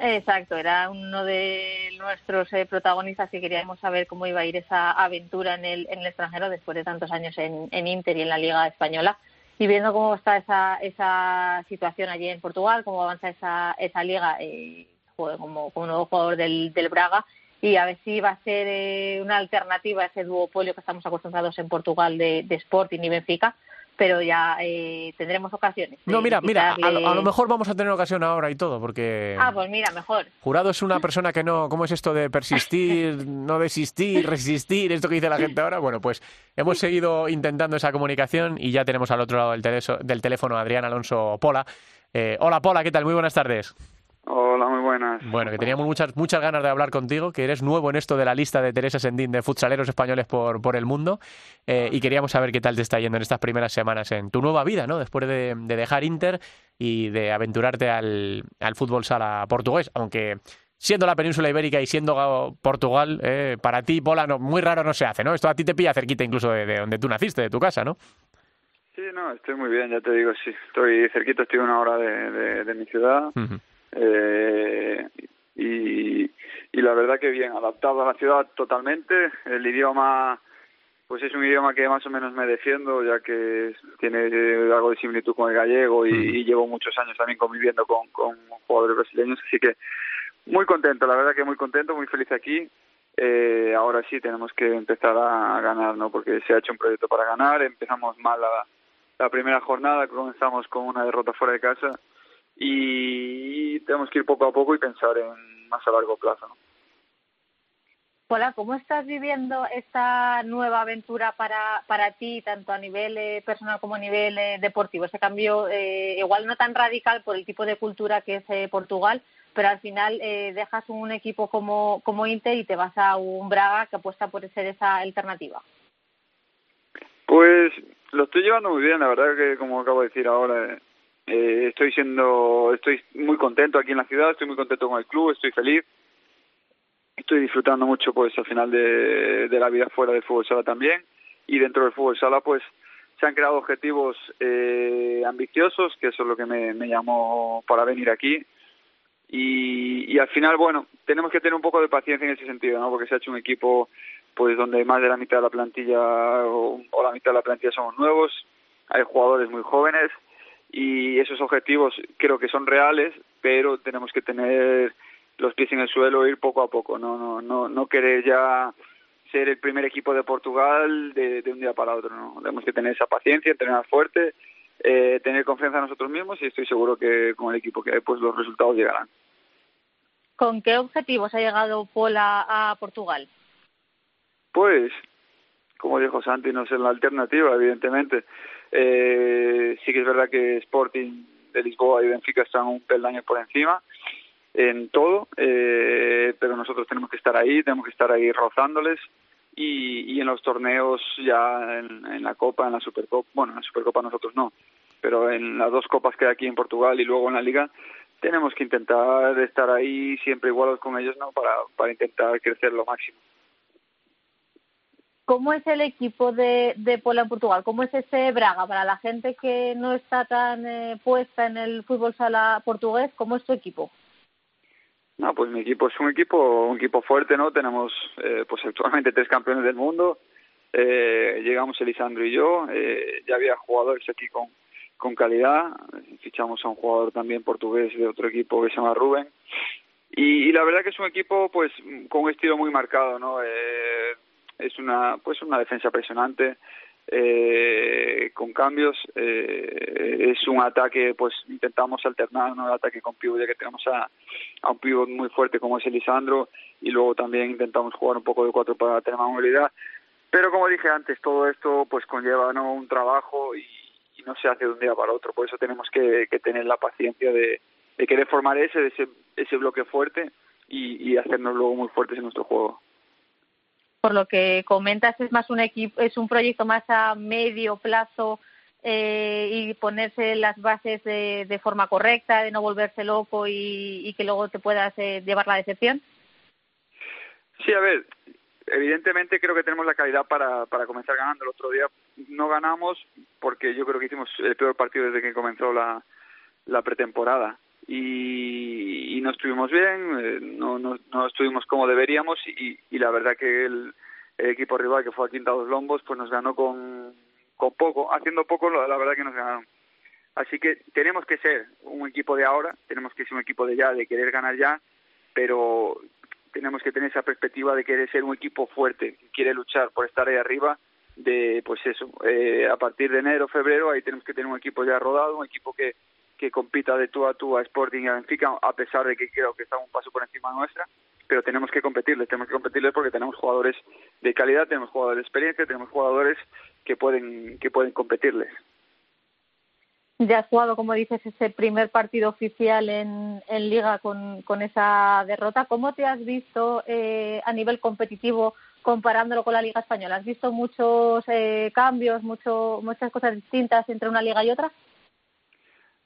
Exacto, era uno de nuestros eh, protagonistas y queríamos saber cómo iba a ir esa aventura en el, en el extranjero después de tantos años en, en Inter y en la Liga Española. Y viendo cómo está esa, esa situación allí en Portugal, cómo avanza esa, esa liga, eh, como, como nuevo jugador del, del Braga, y a ver si va a ser eh, una alternativa a ese duopolio que estamos acostumbrados en Portugal de, de Sporting y Benfica, pero ya eh, tendremos ocasiones. No, mira, mira, a lo, a lo, mejor vamos a tener ocasión ahora y todo, porque... Ah, pues mira, mejor. Jurado es una persona que no... ¿Cómo es esto de persistir, no desistir, resistir? Esto que dice la gente ahora. Bueno, pues hemos seguido intentando esa comunicación y ya tenemos al otro lado del, teleso, del teléfono a Adrián Alonso Pola. Eh, hola, Pola, ¿qué tal? Muy buenas tardes. Hola, muy buenas. Bueno, que teníamos muchas muchas ganas de hablar contigo, que eres nuevo en esto de la lista de Teresa Sendín de futsaleros españoles por, por el mundo eh, y queríamos saber qué tal te está yendo en estas primeras semanas en tu nueva vida, ¿no? Después de, de dejar Inter y de aventurarte al, al, fútbol sala portugués, aunque siendo la península ibérica y siendo Portugal, eh, para ti, Pola, no, muy raro no se hace, ¿no? Esto a ti te pilla cerquita incluso de, de donde tú naciste, de tu casa, ¿no? Sí, no, estoy muy bien, ya te digo, sí, estoy cerquita, estoy a una hora de, de, de mi ciudad. Uh -huh. Eh, y, y la verdad que bien, adaptado a la ciudad totalmente. El idioma, pues es un idioma que más o menos me defiendo, ya que tiene algo de similitud con el gallego y, y llevo muchos años también conviviendo con, con jugadores brasileños. Así que muy contento, la verdad que muy contento, muy feliz aquí. Eh, ahora sí tenemos que empezar a ganar, ¿no? Porque se ha hecho un proyecto para ganar. Empezamos mal la, la primera jornada, comenzamos con una derrota fuera de casa y tenemos que ir poco a poco y pensar en más a largo plazo. ¿no? Hola, ¿cómo estás viviendo esta nueva aventura para, para ti, tanto a nivel eh, personal como a nivel eh, deportivo? Ese cambio, eh, igual no tan radical por el tipo de cultura que es eh, Portugal, pero al final eh, dejas un equipo como, como Inter y te vas a un Braga que apuesta por ser esa alternativa. Pues lo estoy llevando muy bien, la verdad que como acabo de decir ahora, eh, estoy siendo, estoy muy contento aquí en la ciudad, estoy muy contento con el club, estoy feliz estoy disfrutando mucho pues al final de, de la vida fuera del fútbol sala también y dentro del fútbol sala pues se han creado objetivos eh, ambiciosos, que eso es lo que me, me llamó para venir aquí. Y, y, al final, bueno, tenemos que tener un poco de paciencia en ese sentido, ¿no? Porque se ha hecho un equipo pues donde más de la mitad de la plantilla o, o la mitad de la plantilla somos nuevos, hay jugadores muy jóvenes y esos objetivos creo que son reales, pero tenemos que tener los pies en el suelo e ir poco a poco, no no no no querer ya ser el primer equipo de Portugal de, de un día para otro, no tenemos que tener esa paciencia, entrenar fuerte, eh, tener confianza en nosotros mismos y estoy seguro que con el equipo que hay pues los resultados llegarán. ¿Con qué objetivos ha llegado Pola a Portugal? Pues, como dijo Santi, no sé la alternativa, evidentemente. Eh, sí que es verdad que Sporting de Lisboa y Benfica están un peldaño por encima en todo, eh, pero nosotros tenemos que estar ahí, tenemos que estar ahí rozándoles y, y en los torneos ya en, la Copa, en la Supercopa, bueno, en la Supercopa nosotros no, pero en las dos copas que hay aquí en Portugal y luego en la Liga tenemos que intentar estar ahí siempre igualados con ellos, ¿no? Para intentar crecer lo máximo. ¿Cómo es el equipo de, de Pola en Portugal? ¿Cómo es ese Braga? Para la gente que no está tan eh, puesta en el fútbol sala portugués, ¿cómo es tu equipo? No, pues mi equipo es un equipo un equipo fuerte, ¿no? Tenemos eh, pues actualmente tres campeones del mundo. Eh, llegamos Elisandro y yo. Eh, ya había jugadores aquí con, con calidad. Fichamos a un jugador también portugués de otro equipo que se llama Rubén. Y, la verdad que es un equipo pues con un estilo muy marcado, ¿no? Eh, es una pues una defensa presionante eh, con cambios eh, es un ataque pues intentamos alternar ¿no? el ataque con pivot ya que tenemos a, a un pivot muy fuerte como es Elisandro y luego también intentamos jugar un poco de cuatro para tener más movilidad. Pero como dije antes todo esto pues conlleva no un trabajo y, no se hace de un día para otro. Por eso tenemos que, tener la paciencia de, querer formar ese ese ese bloque fuerte y hacernos luego muy fuertes en nuestro juego por lo que comentas es más un equipo es un proyecto más a medio plazo eh, y ponerse las bases de, forma correcta de no volverse loco y, que luego te puedas eh, llevar la decepción. Sí a ver evidentemente creo que tenemos la calidad para, para comenzar ganando. El otro día no ganamos porque yo creo que hicimos el peor partido desde que comenzó la pretemporada y, no estuvimos bien, eh, no, no, no estuvimos como deberíamos y, la verdad que el, equipo rival que fue a Quinta dos Lombos pues nos ganó con, con poco, haciendo poco la verdad que nos ganaron. Así que tenemos que ser un equipo de ahora, tenemos que ser un equipo de ya, de querer ganar ya, pero tenemos que tener esa perspectiva de querer ser un equipo fuerte, que quiere luchar por estar ahí arriba, de pues eso, eh, a partir de enero, febrero, ahí tenemos que tener un equipo ya rodado, un equipo que, que compita de tú a tú a Sporting y a Benfica, a pesar de que creo que está un paso por encima nuestra, pero tenemos que competirles, tenemos que competirles porque tenemos jugadores de calidad, tenemos jugadores de experiencia, tenemos jugadores que pueden que pueden competirles. Ya has jugado, como dices, ese primer partido oficial en, en Liga con, con esa derrota. ¿Cómo te has visto eh, a nivel competitivo comparándolo con la Liga Española? ¿Has visto muchos eh, cambios, mucho, muchas cosas distintas entre una liga y otra?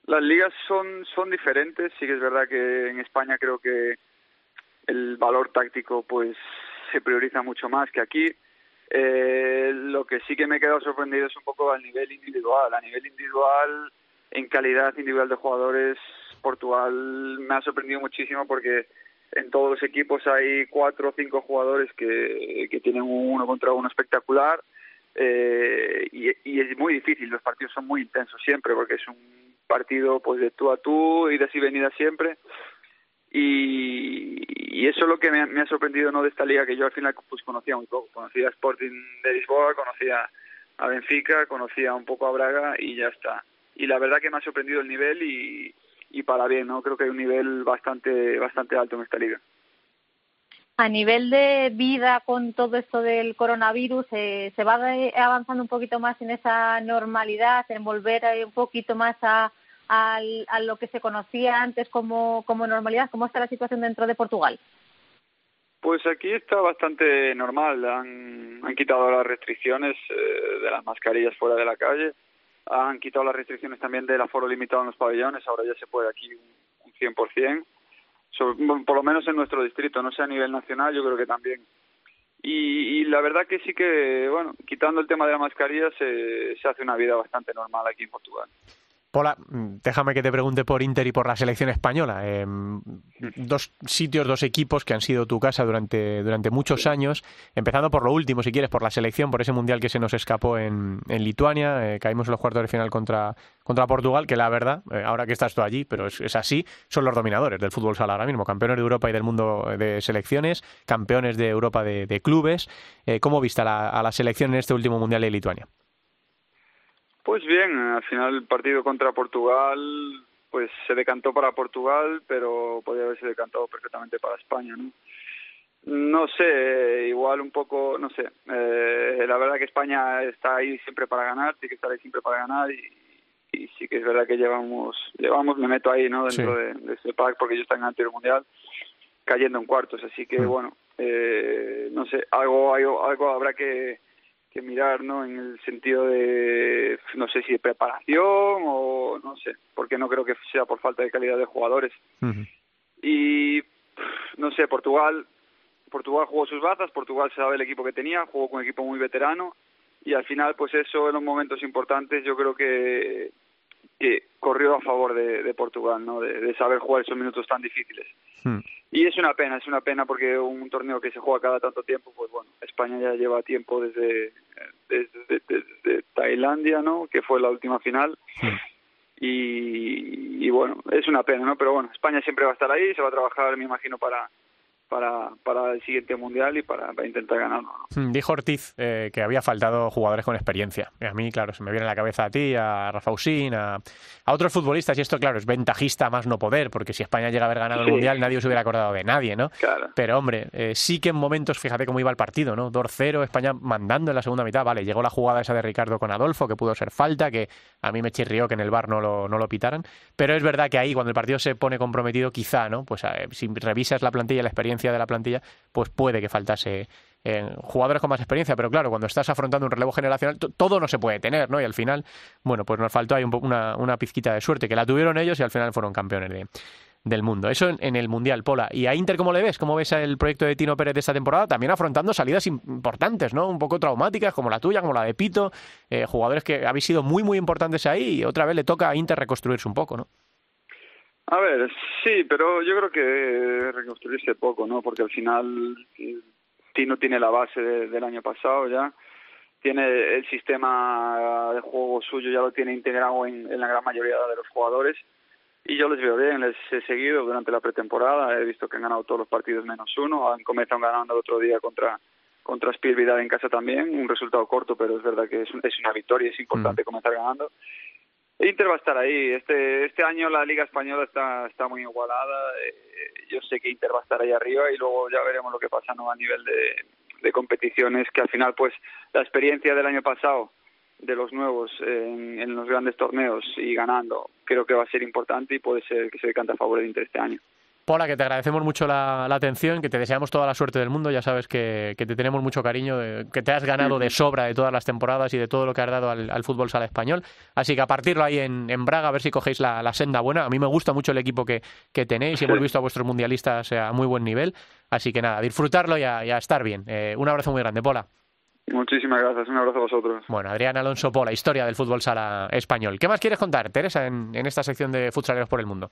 Las ligas son, son diferentes, sí que es verdad que en España creo que el valor táctico pues se prioriza mucho más que aquí. Eh, lo que sí que me he quedado sorprendido es un poco al nivel individual. A nivel individual, en calidad individual de jugadores, Portugal me ha sorprendido muchísimo porque en todos los equipos hay cuatro o cinco jugadores que, que tienen uno contra uno espectacular eh, y, y es muy difícil. Los partidos son muy intensos siempre porque es un partido pues de tú a tú, idas y venidas siempre. Y, y eso es lo que me, me, ha sorprendido no de esta liga que yo al final pues conocía muy poco. Conocía Sporting de Lisboa, conocía a Benfica, conocía un poco a Braga y ya está. Y la verdad que me ha sorprendido el nivel y, y para bien, ¿no? Creo que hay un nivel bastante bastante alto en esta liga. A nivel de vida con todo esto del coronavirus, eh, ¿se va avanzando un poquito más en esa normalidad, en volver un poquito más a, al, a lo que se conocía antes como, como normalidad? ¿Cómo está la situación dentro de Portugal? Pues aquí está bastante normal. Han, han quitado las restricciones eh, de las mascarillas fuera de la calle. Han quitado las restricciones también del aforo limitado en los pabellones. Ahora ya se puede aquí un, un 100%. por lo menos en nuestro distrito, no sé a nivel nacional, yo creo que también. Y, la verdad que sí que, bueno, quitando el tema de la mascarilla, se, se hace una vida bastante normal aquí en Portugal. Pola, déjame que te pregunte por Inter y por la selección española. Em, dos sitios, dos equipos que han sido tu casa durante, durante muchos años. Empezando por lo último, si quieres, por la selección, por ese mundial que se nos escapó en, en Lituania. Eh, caímos en los cuartos de final contra, contra Portugal, que la verdad, eh, ahora que estás tú allí, pero es, así, son los dominadores del fútbol sala ahora mismo. Campeones de Europa y del mundo de selecciones, campeones de Europa de, clubes. Eh, ¿Cómo viste a la selección en este último mundial de Lituania? Pues bien, al final el partido contra Portugal pues se decantó para Portugal, pero podría haberse decantado perfectamente para España, ¿no? No sé, igual un poco, no sé. Eh, la verdad que España está ahí siempre para ganar, tiene que estar ahí siempre para ganar y, sí que es verdad que llevamos, llevamos, me meto ahí, ¿no? Dentro de, ese pack porque ellos están en el mundial cayendo en cuartos, así que mm. bueno, eh, no sé, algo, algo, algo habrá que que mirar, ¿no? En el sentido de, no sé si de preparación o no sé, porque no creo que sea por falta de calidad de jugadores. Y, no sé, Portugal, Portugal jugó sus bazas, Portugal sabe el equipo que tenía, jugó con un equipo muy veterano y al final, pues eso en los momentos importantes yo creo que, que corrió a favor de, Portugal, ¿no? De, saber jugar esos minutos tan difíciles. Hmm. Y es una pena, es una pena porque un torneo que se juega cada tanto tiempo, pues bueno, España ya lleva tiempo desde, desde, Tailandia, ¿no? Que fue la última final. Y, y, bueno, es una pena, ¿no? Pero bueno, España siempre va a estar ahí, se va a trabajar, me imagino, para, para, para el siguiente mundial y para, intentar ganarlo. Hmm, dijo Ortiz eh, que había faltado jugadores con experiencia. a mí, claro, se me viene a la cabeza a ti, a Rafa Usín, a, otros futbolistas, y esto, claro, es ventajista más no poder, porque si España llega a haber ganado el mundial, nadie se hubiera acordado de nadie, ¿no? Pero, hombre, eh, sí que en momentos, fíjate cómo iba el partido, ¿no? 2-0, España mandando en la segunda mitad, vale, llegó la jugada esa de Ricardo con Adolfo, que pudo ser falta, que a mí me chirrió que en el bar no lo, no lo pitaran, pero es verdad que ahí, cuando el partido se pone comprometido, quizá, ¿no? Pues eh, si revisas la plantilla, la experiencia de la plantilla, pues puede que faltase eh, jugadores con más experiencia, pero claro, cuando estás afrontando un relevo generacional, todo no se puede tener, ¿no? Y al final, bueno, pues nos faltó ahí una, una pizquita de suerte, que la tuvieron ellos y al final fueron campeones de, del mundo. Eso en, el Mundial, Pola. ¿Y a Inter cómo le ves? ¿Cómo ves el proyecto de Tino Pérez de esta temporada? También afrontando salidas importantes, ¿no? Un poco traumáticas, como la tuya, como la de Pito. Eh, jugadores que habéis sido muy, muy importantes ahí y otra vez le toca a Inter reconstruirse un poco, ¿no? A ver, sí, pero yo creo que reconstruirse poco, ¿no? Porque al final Tino tiene la base del año pasado ya, tiene el sistema de juego suyo, ya lo tiene integrado en, la gran mayoría de los jugadores y yo les veo bien, les he seguido durante la pretemporada, he visto que han ganado todos los partidos menos uno, han comenzado ganando el otro día contra contra Vidal en casa también, un resultado corto, pero es verdad que es, es una victoria, es importante mm. comenzar ganando. Inter va a estar ahí. Este este año la Liga Española está está muy igualada. Eh, yo sé que Inter va a estar ahí arriba y luego ya veremos lo que pasa ¿no? a nivel de, competiciones, que al final pues la experiencia del año pasado de los nuevos en, en, los grandes torneos y ganando creo que va a ser importante y puede ser que se decante a favor de Inter este año. Pola, que te agradecemos mucho la, atención, que te deseamos toda la suerte del mundo. Ya sabes que, te tenemos mucho cariño, que te has ganado de sobra de todas las temporadas y de todo lo que has dado al, fútbol sala español. Así que a partirlo ahí en, Braga, a ver si cogéis la, senda buena. A mí me gusta mucho el equipo que, tenéis y hemos visto a vuestros mundialistas a muy buen nivel. Así que nada, disfrutarlo y a, estar bien. Eh, un abrazo muy grande, Pola. Muchísimas gracias, un abrazo a vosotros. Bueno, Adrián Alonso Pola, historia del fútbol sala español. ¿Qué más quieres contar, Teresa, en, en esta sección de Futsaleros por el Mundo?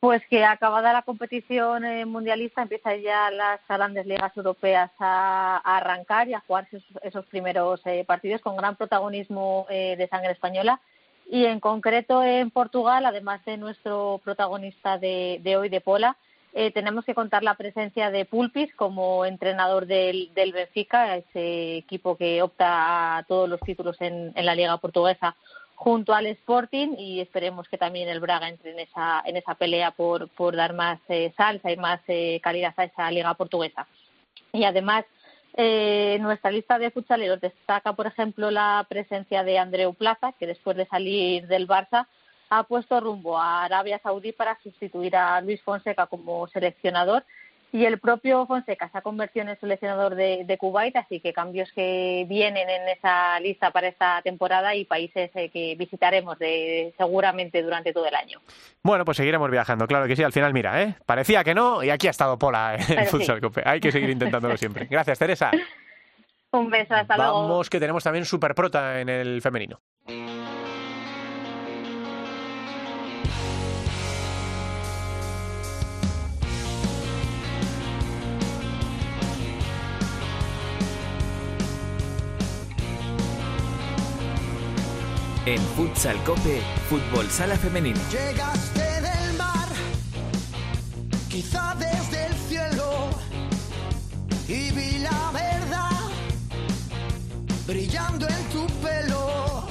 Pues que acabada la competición eh, mundialista empiezan ya las grandes ligas europeas a, arrancar y a jugarse esos, primeros eh, partidos con gran protagonismo eh, de sangre española. Y en concreto en Portugal, además de nuestro protagonista de, hoy, de Pola, tenemos que contar la presencia de Pulpis como entrenador del, del Benfica, ese equipo que opta a todos los títulos en la Liga Portuguesa junto al Sporting y esperemos que también el Braga entre en esa, en esa pelea por, por dar más eh, salsa y más eh, calidad a esa liga portuguesa. Y además, eh, nuestra lista de futsaleros destaca, por ejemplo, la presencia de Andreu Plaza, que después de salir del Barça ha puesto rumbo a Arabia Saudí para sustituir a Luis Fonseca como seleccionador y el propio Fonseca se ha convertido en el seleccionador de, de Kuwait, así que cambios que vienen en esa lista para esta temporada y países eh, que visitaremos de, seguramente durante todo el año. Bueno, pues seguiremos viajando, claro que sí. Al final, mira, ¿eh? parecía que no y aquí ha estado Pola en Futsal Cope. Hay que seguir intentándolo siempre. Gracias, Teresa. Un beso, hasta luego. Vamos, que tenemos también super prota en el femenino. En Futsal Cope, Fútbol Sala Femenino. Llegaste del mar, quizá desde el cielo, y vi la verdad brillando en tu pelo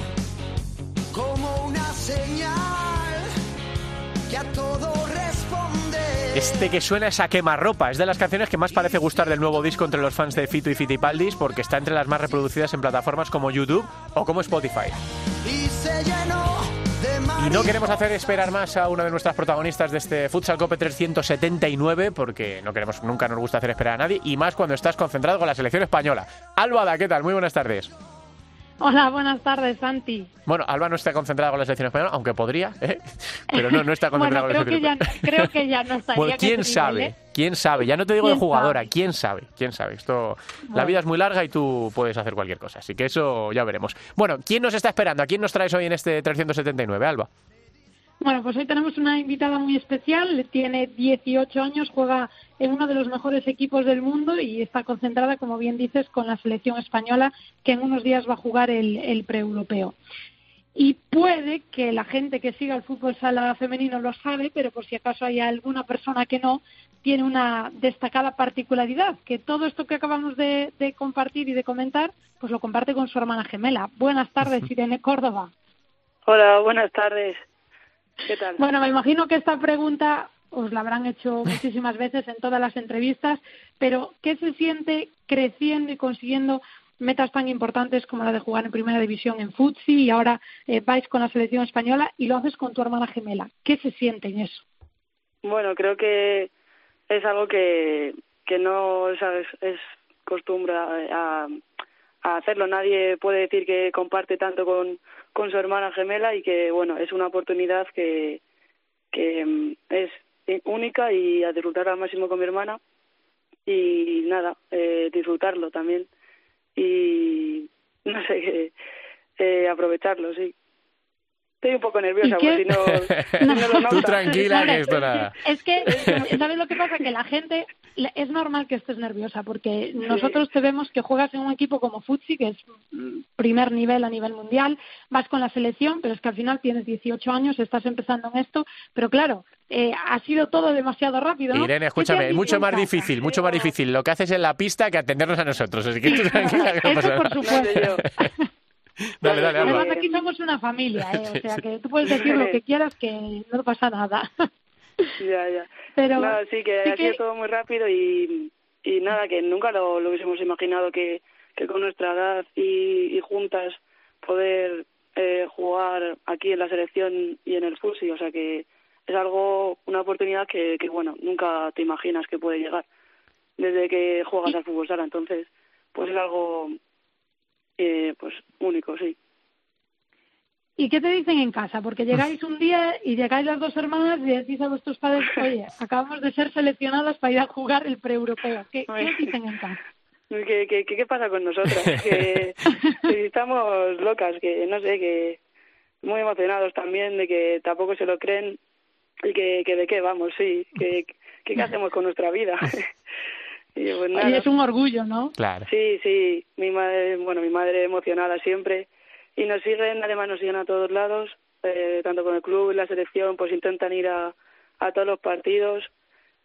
como una señal que a todo responde. Este que suena es a quemarropa. Es de las canciones que más parece gustar del nuevo disco entre los fans de Fito y Fitipaldis porque está entre las más reproducidas en plataformas como YouTube o como Spotify. Y no queremos hacer esperar más a una de nuestras protagonistas de este Futsal Cope 379 porque no queremos, nunca nos gusta hacer esperar a nadie y más cuando estás concentrado con la selección española. Albada, ¿qué tal? Muy buenas tardes. Hola, buenas tardes, Santi. Bueno, Alba no está concentrada con la selección española, aunque podría, ¿eh? pero no, no está concentrada bueno, con la selección ya, creo que ya no estaría. Bueno, quién sabe, nivel, ¿eh? quién sabe. Ya no te digo de ¿Quién jugadora, sabe? quién sabe, quién sabe. Esto, la vida es muy larga y tú puedes hacer cualquier cosa, así que eso ya veremos. Bueno, ¿quién nos está esperando? ¿A quién nos traes hoy en este 379, Alba? Bueno, pues hoy tenemos una invitada muy especial. Tiene 18 años, juega en uno de los mejores equipos del mundo y está concentrada, como bien dices, con la selección española, que en unos días va a jugar el, el pre-europeo. Y puede que la gente que siga el fútbol sala femenino lo sabe, pero por si acaso hay alguna persona que no, tiene una destacada particularidad, que todo esto que acabamos de, de compartir y de comentar, pues lo comparte con su hermana gemela. Buenas tardes, Irene Córdoba. Hola, buenas tardes. ¿Qué tal? Bueno, me imagino que esta pregunta os la habrán hecho muchísimas veces en todas las entrevistas, pero ¿qué se siente creciendo y consiguiendo metas tan importantes como la de jugar en primera división en Futsi y ahora eh, vais con la selección española y lo haces con tu hermana gemela? ¿Qué se siente en eso? Bueno, creo que es algo que, que no sabes, es costumbre a, a hacerlo. Nadie puede decir que comparte tanto con, con su hermana gemela y que, bueno, es una oportunidad que, que mm, es única y a disfrutar al máximo con mi hermana y nada, eh, disfrutarlo también y no sé, eh, aprovecharlo, sí. Estoy un poco nerviosa, porque si no, si no lo Tú tranquila, que esto Es nada. que- Es que, ¿sabes lo que pasa? Que la gente, es normal que estés nerviosa, porque nosotros te vemos que juegas en un equipo como Futsi, que es mm, primer nivel a nivel mundial, vas con la selección, pero es que al final tienes 18 años, estás empezando en esto, pero claro, eh, ha sido todo demasiado rápido, ¿no? Irene, ¿Qué te escúchame, es mucho más difícil, mucho más difícil lo que haces en la pista que atendernos a nosotros. Así que tú tranquila que no Eso pasa por nada. supuesto. Dale, dale, Alba. Además aquí somos una familia, ¿eh? o sea que tú puedes decir lo que quieras que no pasa nada. Ya, ya. Pero no, sí, que sí ha que- sido todo muy rápido y, y nada, que nunca lo, lo hubiésemos imaginado que, que con nuestra edad y, y juntas poder eh, jugar aquí en la selección y en el FUSI, o sea que es algo, una oportunidad que, que bueno, nunca te imaginas que puede llegar desde que juegas al fútbol sala, entonces pues es algo eh, pues único, sí. ¿Y qué te dicen en casa? Porque llegáis un día y llegáis las dos hermanas y decís a vuestros padres, oye, acabamos de ser seleccionadas para ir a jugar el pre-europeo. ¿Qué, ¿Qué dicen en casa? ¿Qué, qué, qué, qué pasa con nosotras? que, que estamos locas, que no sé, que muy emocionados también de que tampoco se lo creen y que, que de qué vamos, sí, que, que qué hacemos con nuestra vida. Y pues nada. Oye, es un orgullo, ¿no? Claro. Sí, sí, mi madre, bueno, mi madre emocionada siempre y nos siguen, además nos siguen a todos lados, eh, tanto con el club y la selección, pues intentan ir a, a todos los partidos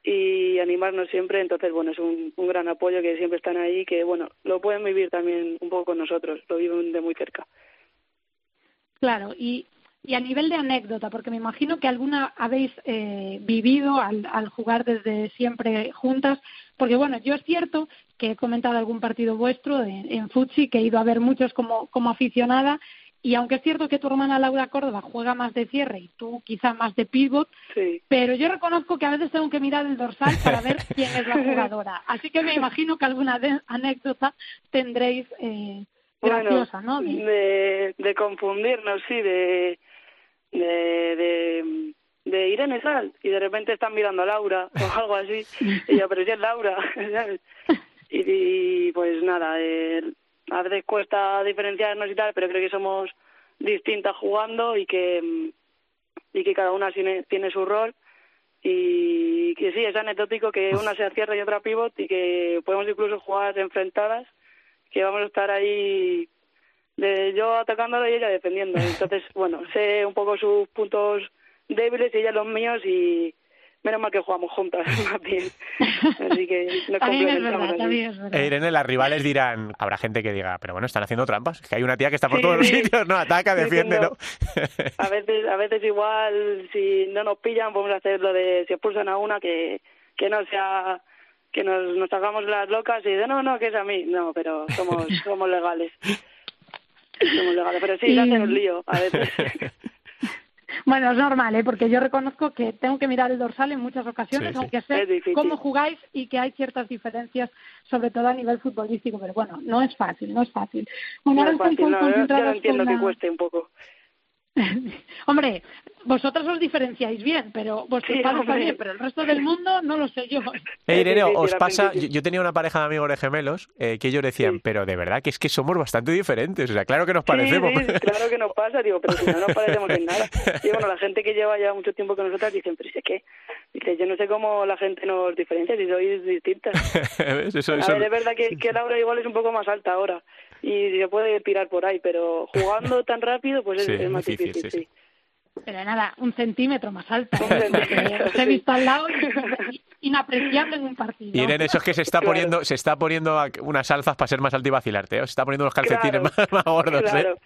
y animarnos siempre, entonces bueno, es un, un gran apoyo que siempre están ahí, que bueno, lo pueden vivir también un poco con nosotros, lo viven de muy cerca. Claro, y, y a nivel de anécdota, porque me imagino que alguna habéis eh, vivido al, al jugar desde siempre juntas, porque bueno, yo es cierto que he comentado algún partido vuestro en, en Futsi, que he ido a ver muchos como, como aficionada, y aunque es cierto que tu hermana Laura Córdoba juega más de cierre y tú quizá más de pivot, pero yo reconozco que a veces tengo que mirar el dorsal para ver quién es la jugadora. Así que me imagino que alguna anécdota tendréis eh, graciosa, ¿no? De, de, confundirnos, sí, de, de, de, Irene Sal. Y de repente están mirando a Laura o algo así. y yo, pero si es Laura, Y, pues nada, eh, a veces cuesta diferenciarnos y tal, pero creo que somos distintas jugando y que y que cada una tiene, tiene su rol. Y que sí, es anecdótico que una sea cierre y otra pivot y que podemos incluso jugar enfrentadas, que vamos a estar ahí de yo atacándola y ella defendiendo. Entonces, bueno, sé un poco sus puntos débiles y ella los míos y, menos mal que jugamos juntas, más bien. Así que nos complementamos. Irene, las rivales dirán, habrá gente que diga, pero bueno, están haciendo trampas, que hay una tía que está por todos los sitios, no, ataca, defiende, ¿no? a veces, a veces igual, si no nos pillan, podemos hacer lo de si expulsan a una que, que no sea que nos, nos hagamos las locas y de no, no, que es a mí. No, pero somos, somos legales. Somos legales, pero sí, se hacen un lío a veces. Bueno, es normal, ¿eh? porque yo reconozco que tengo que mirar el dorsal en muchas ocasiones, aunque sé cómo jugáis y que hay ciertas diferencias, sobre todo a nivel futbolístico, pero bueno, no es fácil, no es fácil. Bueno, no es fácil, no, yo entiendo que cueste un poco. Hombre, vosotros os diferenciáis bien, pero vosotros sí, bien, pero el resto del mundo no lo sé yo. Eh, Irene, os pasa, yo, tenía una pareja de amigos de gemelos eh, que ellos decían, pero de verdad que es que somos bastante diferentes, o sea, claro que nos parecemos. claro que nos pasa, digo, pero si no nos parecemos en nada. Y bueno, la gente que lleva ya mucho tiempo con nosotras dicen, pero es que, dice, yo no sé cómo la gente nos diferencia si sois distintas. Eso, A ver, es verdad que, que Laura igual es un poco más alta ahora y se puede tirar por ahí, pero jugando tan rápido, pues es, más difícil, sí. Pero nada, un centímetro más alto. Se he visto al lado inapreciable en un partido. Y en eso es que se está poniendo, se está poniendo unas alzas para ser más alto y vacilarte, ¿eh? se está poniendo los calcetines más, gordos. ¿eh? Claro,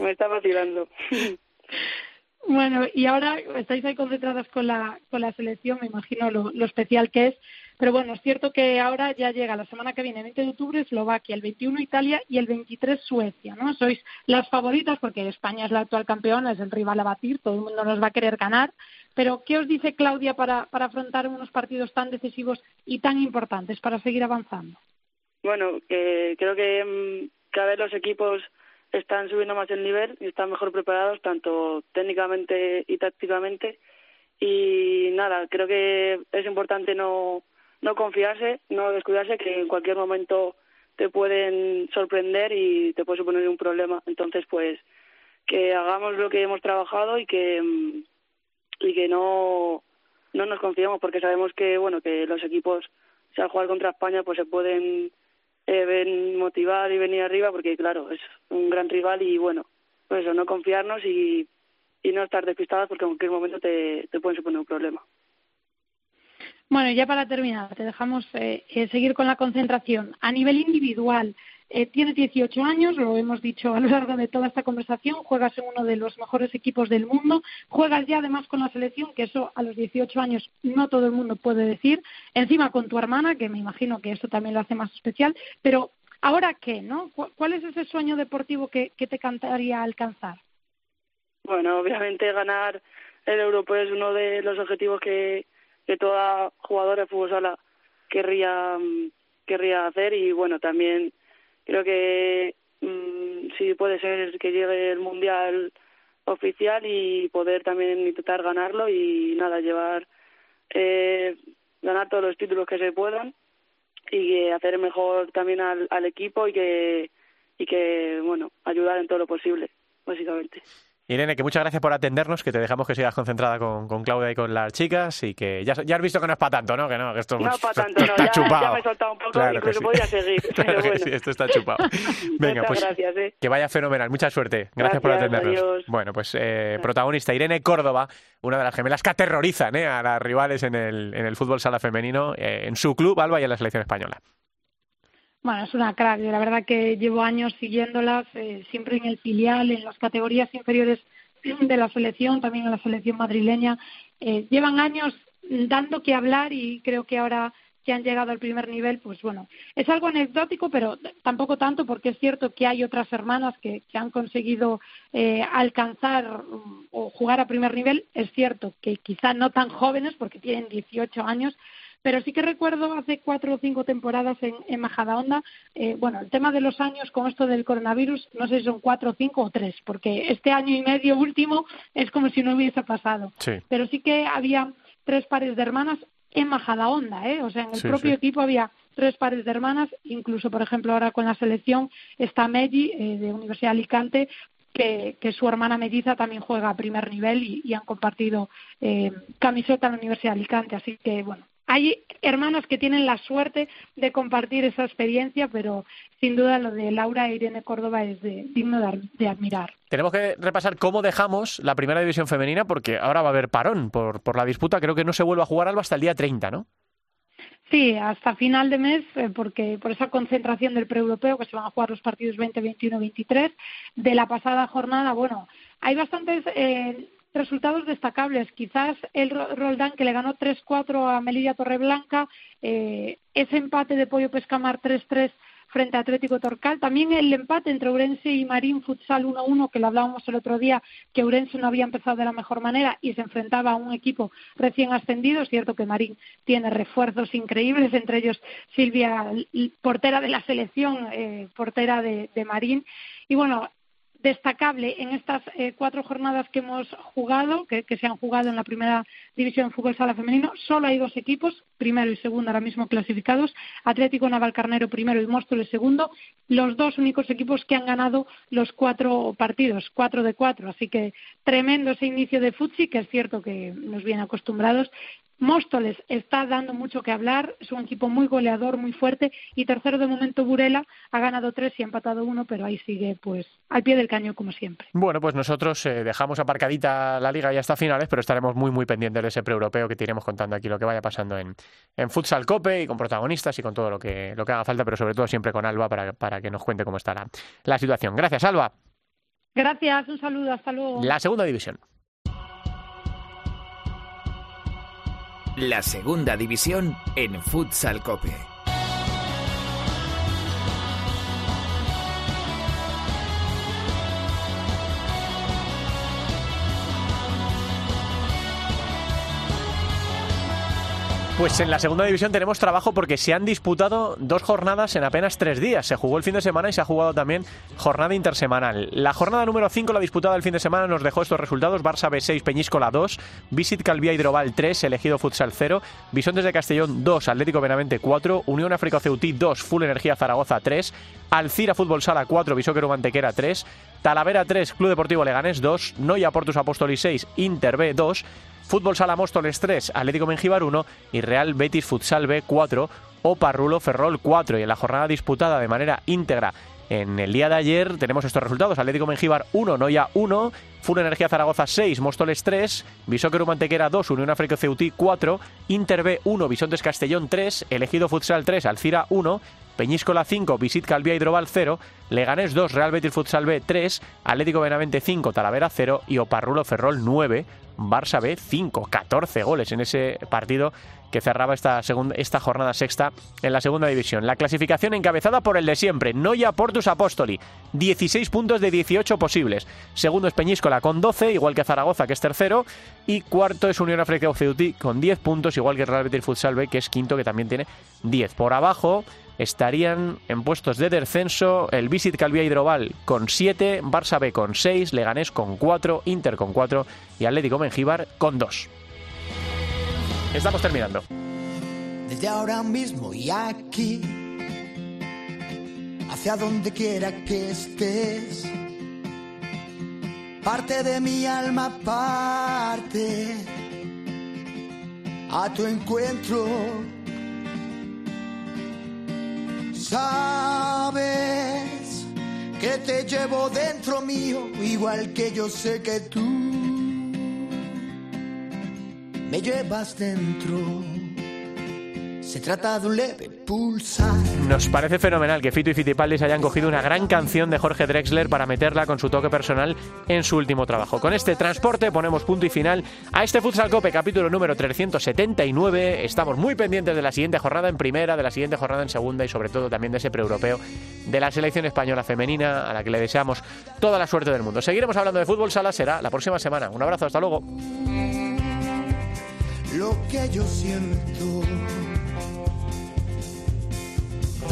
me está vacilando. Bueno, y ahora estáis ahí concentradas con la, con la selección, me imagino lo, lo especial que es. Pero bueno, es cierto que ahora ya llega la semana que viene, el 20 de octubre, Eslovaquia, el 21 Italia y el 23 Suecia, ¿no? Sois las favoritas porque España es la actual campeona, es el rival a batir, todo el mundo nos va a querer ganar. Pero, ¿qué os dice Claudia para, para afrontar unos partidos tan decisivos y tan importantes para seguir avanzando? Bueno, creo que mm, cada vez los equipos están subiendo más el nivel y están mejor preparados, tanto técnicamente y tácticamente. Y nada, creo que es importante no no confiarse, no descuidarse, que en cualquier momento te pueden sorprender y te puede suponer un problema. Entonces, pues, que hagamos lo que hemos trabajado y que mm, y que no no nos confiemos porque sabemos que bueno que los equipos si al jugar contra España pues se pueden eh, motivar y venir arriba porque claro es un gran rival y bueno pues eso no confiarnos y y no estar despistados porque en cualquier momento te, te pueden suponer un problema. Bueno, ya para terminar, te dejamos eh, eh, seguir con la concentración. A nivel individual, eh, tienes 18 años, lo hemos dicho a lo largo de toda esta conversación, juegas en uno de los mejores equipos del mundo, juegas ya además con la selección, que eso a los 18 años no todo el mundo puede decir, encima con tu hermana, que me imagino que eso también lo hace más especial, pero ¿ahora qué? no? ¿Cuál es ese sueño deportivo que, te cantaría alcanzar? Bueno, obviamente ganar el Europeo es uno de los objetivos que que toda jugadora de fútbol querría, mm, querría hacer y bueno, también creo que mmm, sí puede ser que llegue el Mundial oficial y poder también intentar ganarlo y nada, llevar, eh, ganar todos los títulos que se puedan y hacer mejor también al, al equipo y que, y que, bueno, ayudar en todo lo posible, básicamente. Irene, que muchas gracias por atendernos, que te dejamos que sigas concentrada con, con Claudia y con las chicas y que ya, ya has visto que no es para tanto, ¿no? Que no, que esto, no para tanto, no, ya, chupado. ya me he soltado un poco, claro incluso podría seguir. Claro que sí, esto está chupado. Venga, pues gracias, ¿eh? que vaya fenomenal, mucha suerte. Gracias, por atendernos. Bueno, pues eh, protagonista Irene Córdoba, una de las gemelas que aterrorizan ¿eh? a las rivales en el, en el fútbol sala femenino, en su club, Alba, y en la selección española. Bueno, es una crack. La verdad que llevo años siguiéndolas, eh, siempre en el filial, en las categorías inferiores de la selección, también en la selección madrileña. Eh, llevan años dando que hablar y creo que ahora que han llegado al primer nivel, pues bueno, es algo anecdótico, pero tampoco tanto porque es cierto que hay otras hermanas que, han conseguido eh, alcanzar mm, o jugar a primer nivel. Es cierto que quizá no tan jóvenes porque tienen 18 años, pero sí que recuerdo hace cuatro o cinco temporadas en, en Majadahonda, eh, bueno, el tema de los años con esto del coronavirus, no sé si son cuatro, cinco o tres, porque este año y medio último es como si no hubiese pasado. Pero sí que había tres pares de hermanas en Majadahonda, ¿eh? O sea, en el propio equipo había tres pares de hermanas, incluso, por ejemplo, ahora con la selección está Meggi, eh, de Universidad de Alicante, que, su hermana melliza también juega a primer nivel y, han compartido eh, camiseta en la Universidad de Alicante. Así que, bueno, hay hermanas que tienen la suerte de compartir esa experiencia, pero sin duda lo de Laura e Irene Córdoba es digno de, admirar. Tenemos que repasar cómo dejamos la primera división femenina, porque ahora va a haber parón por, por la disputa. Creo que no se vuelve a jugar algo hasta el día 30, ¿no? Sí, hasta final de mes, eh, porque por esa concentración del pre-europeo que se van a jugar los partidos 20, 21, 23 de la pasada jornada, bueno, hay bastantes eh, resultados destacables. Quizás el Roldán que le ganó 3-4 a Melilla Torreblanca, eh, ese empate de Pollo Pescamar 3-3 frente a Atlético Torcal. También el empate entre Urense y Marín Futsal 1-1, que lo hablábamos el otro día, que Urense no había empezado de la mejor manera y se enfrentaba a un equipo recién ascendido. Es cierto que Marín tiene refuerzos increíbles, entre ellos Silvia, portera de la selección, eh, portera de Marín. Y bueno, destacable en estas eh, cuatro jornadas que hemos jugado, que, se han jugado en la primera división fútbol sala femenino, solo hay dos equipos, primero y segundo ahora mismo clasificados, Atlético Navalcarnero primero y Móstoles segundo, los dos únicos equipos que han ganado los cuatro partidos, cuatro de cuatro, así que tremendo ese inicio de Futsi, que es cierto que nos viene acostumbrados, Móstoles está dando mucho que hablar, es un equipo muy goleador, muy fuerte y tercero de momento Burela ha ganado tres y ha empatado uno, pero ahí sigue pues al pie del cañón como siempre. Bueno, pues nosotros eh, dejamos aparcadita la liga ya hasta finales, pero estaremos muy muy pendientes de ese pre-europeo que te iremos contando aquí lo que vaya pasando en, en Futsal Cope y con protagonistas y con todo lo que, lo que haga falta, pero sobre todo siempre con Alba para, para que nos cuente cómo está la, la situación. Gracias, Alba. Gracias, un saludo, hasta luego. La segunda división. La segunda división en Futsal Cope. Pues en la segunda división tenemos trabajo porque se han disputado dos jornadas en apenas tres días. Se jugó el fin de semana y se ha jugado también jornada intersemanal. La jornada número 5, la disputada el fin de semana, nos dejó estos resultados. Barça B6, Peñíscola 2, Visit Calvía Hidrobal 3, Elegido Futsal 0, Bisontes de Castellón 2, Atlético Benavente 4, Unión África Ceutí 2, Full Energía Zaragoza 3, Alcira Fútbol Sala 4, Bisóquero Mantequera 3, Talavera 3, Club Deportivo Leganés 2, Noia Portus Apóstolis 6, Inter B 2, Fútbol Sala Móstoles 3, Atlético Mengíbar 1 y Real Betis Futsal B 4 o Parrulo Ferrol 4. Y en la jornada disputada de manera íntegra en el día de ayer tenemos estos resultados. Atlético Mengíbar 1, Noya 1, Full Energía Zaragoza 6, Móstoles 3, Bisóquero Mantequera 2, Unión África Ceutí 4, Inter B 1, Bisontes Castellón 3, Elegido Futsal 3, Alcira 1, Peñíscola 5, Visit Calvía Hidrobal 0, Leganés 2, Real Betis Futsal B 3, Atlético Benavente 5, Talavera 0 y Oparrulo Ferrol 9, Barça B 5, 14 goles en ese partido que cerraba esta, segunda, esta jornada sexta en la segunda división. La clasificación encabezada por el de siempre, Noia Portus Apostoli, 16 puntos de 18 posibles. Segundo es Peñíscola con 12, igual que Zaragoza, que es tercero. Y cuarto es Unión Africa Ceuti con 10 puntos, igual que Real Betis Futsal B, que es quinto, que también tiene 10. Por abajo estarían en puestos de descenso el Visit Calvía Hidrobal con 7, Barça B con 6, Leganés con 4, Inter con 4 y Atlético Mengíbar con 2. Estamos terminando. Desde ahora mismo y aquí, hacia donde quiera que estés, parte de mi alma parte a tu encuentro Sabes que te llevo dentro mío, igual que yo sé que tú me llevas dentro. Se trata de un leve pulsar. Nos parece fenomenal que Fito y Fitipaldis hayan cogido una gran canción de Jorge Drexler para meterla con su toque personal en su último trabajo. Con este transporte ponemos punto y final a este Futsal Cope capítulo número 379. Estamos muy pendientes de la siguiente jornada en primera, de la siguiente jornada en segunda y sobre todo también de ese preeuropeo de la selección española femenina a la que le deseamos toda la suerte del mundo. Seguiremos hablando de fútbol sala será la próxima semana. Un abrazo, hasta luego. Lo que yo siento.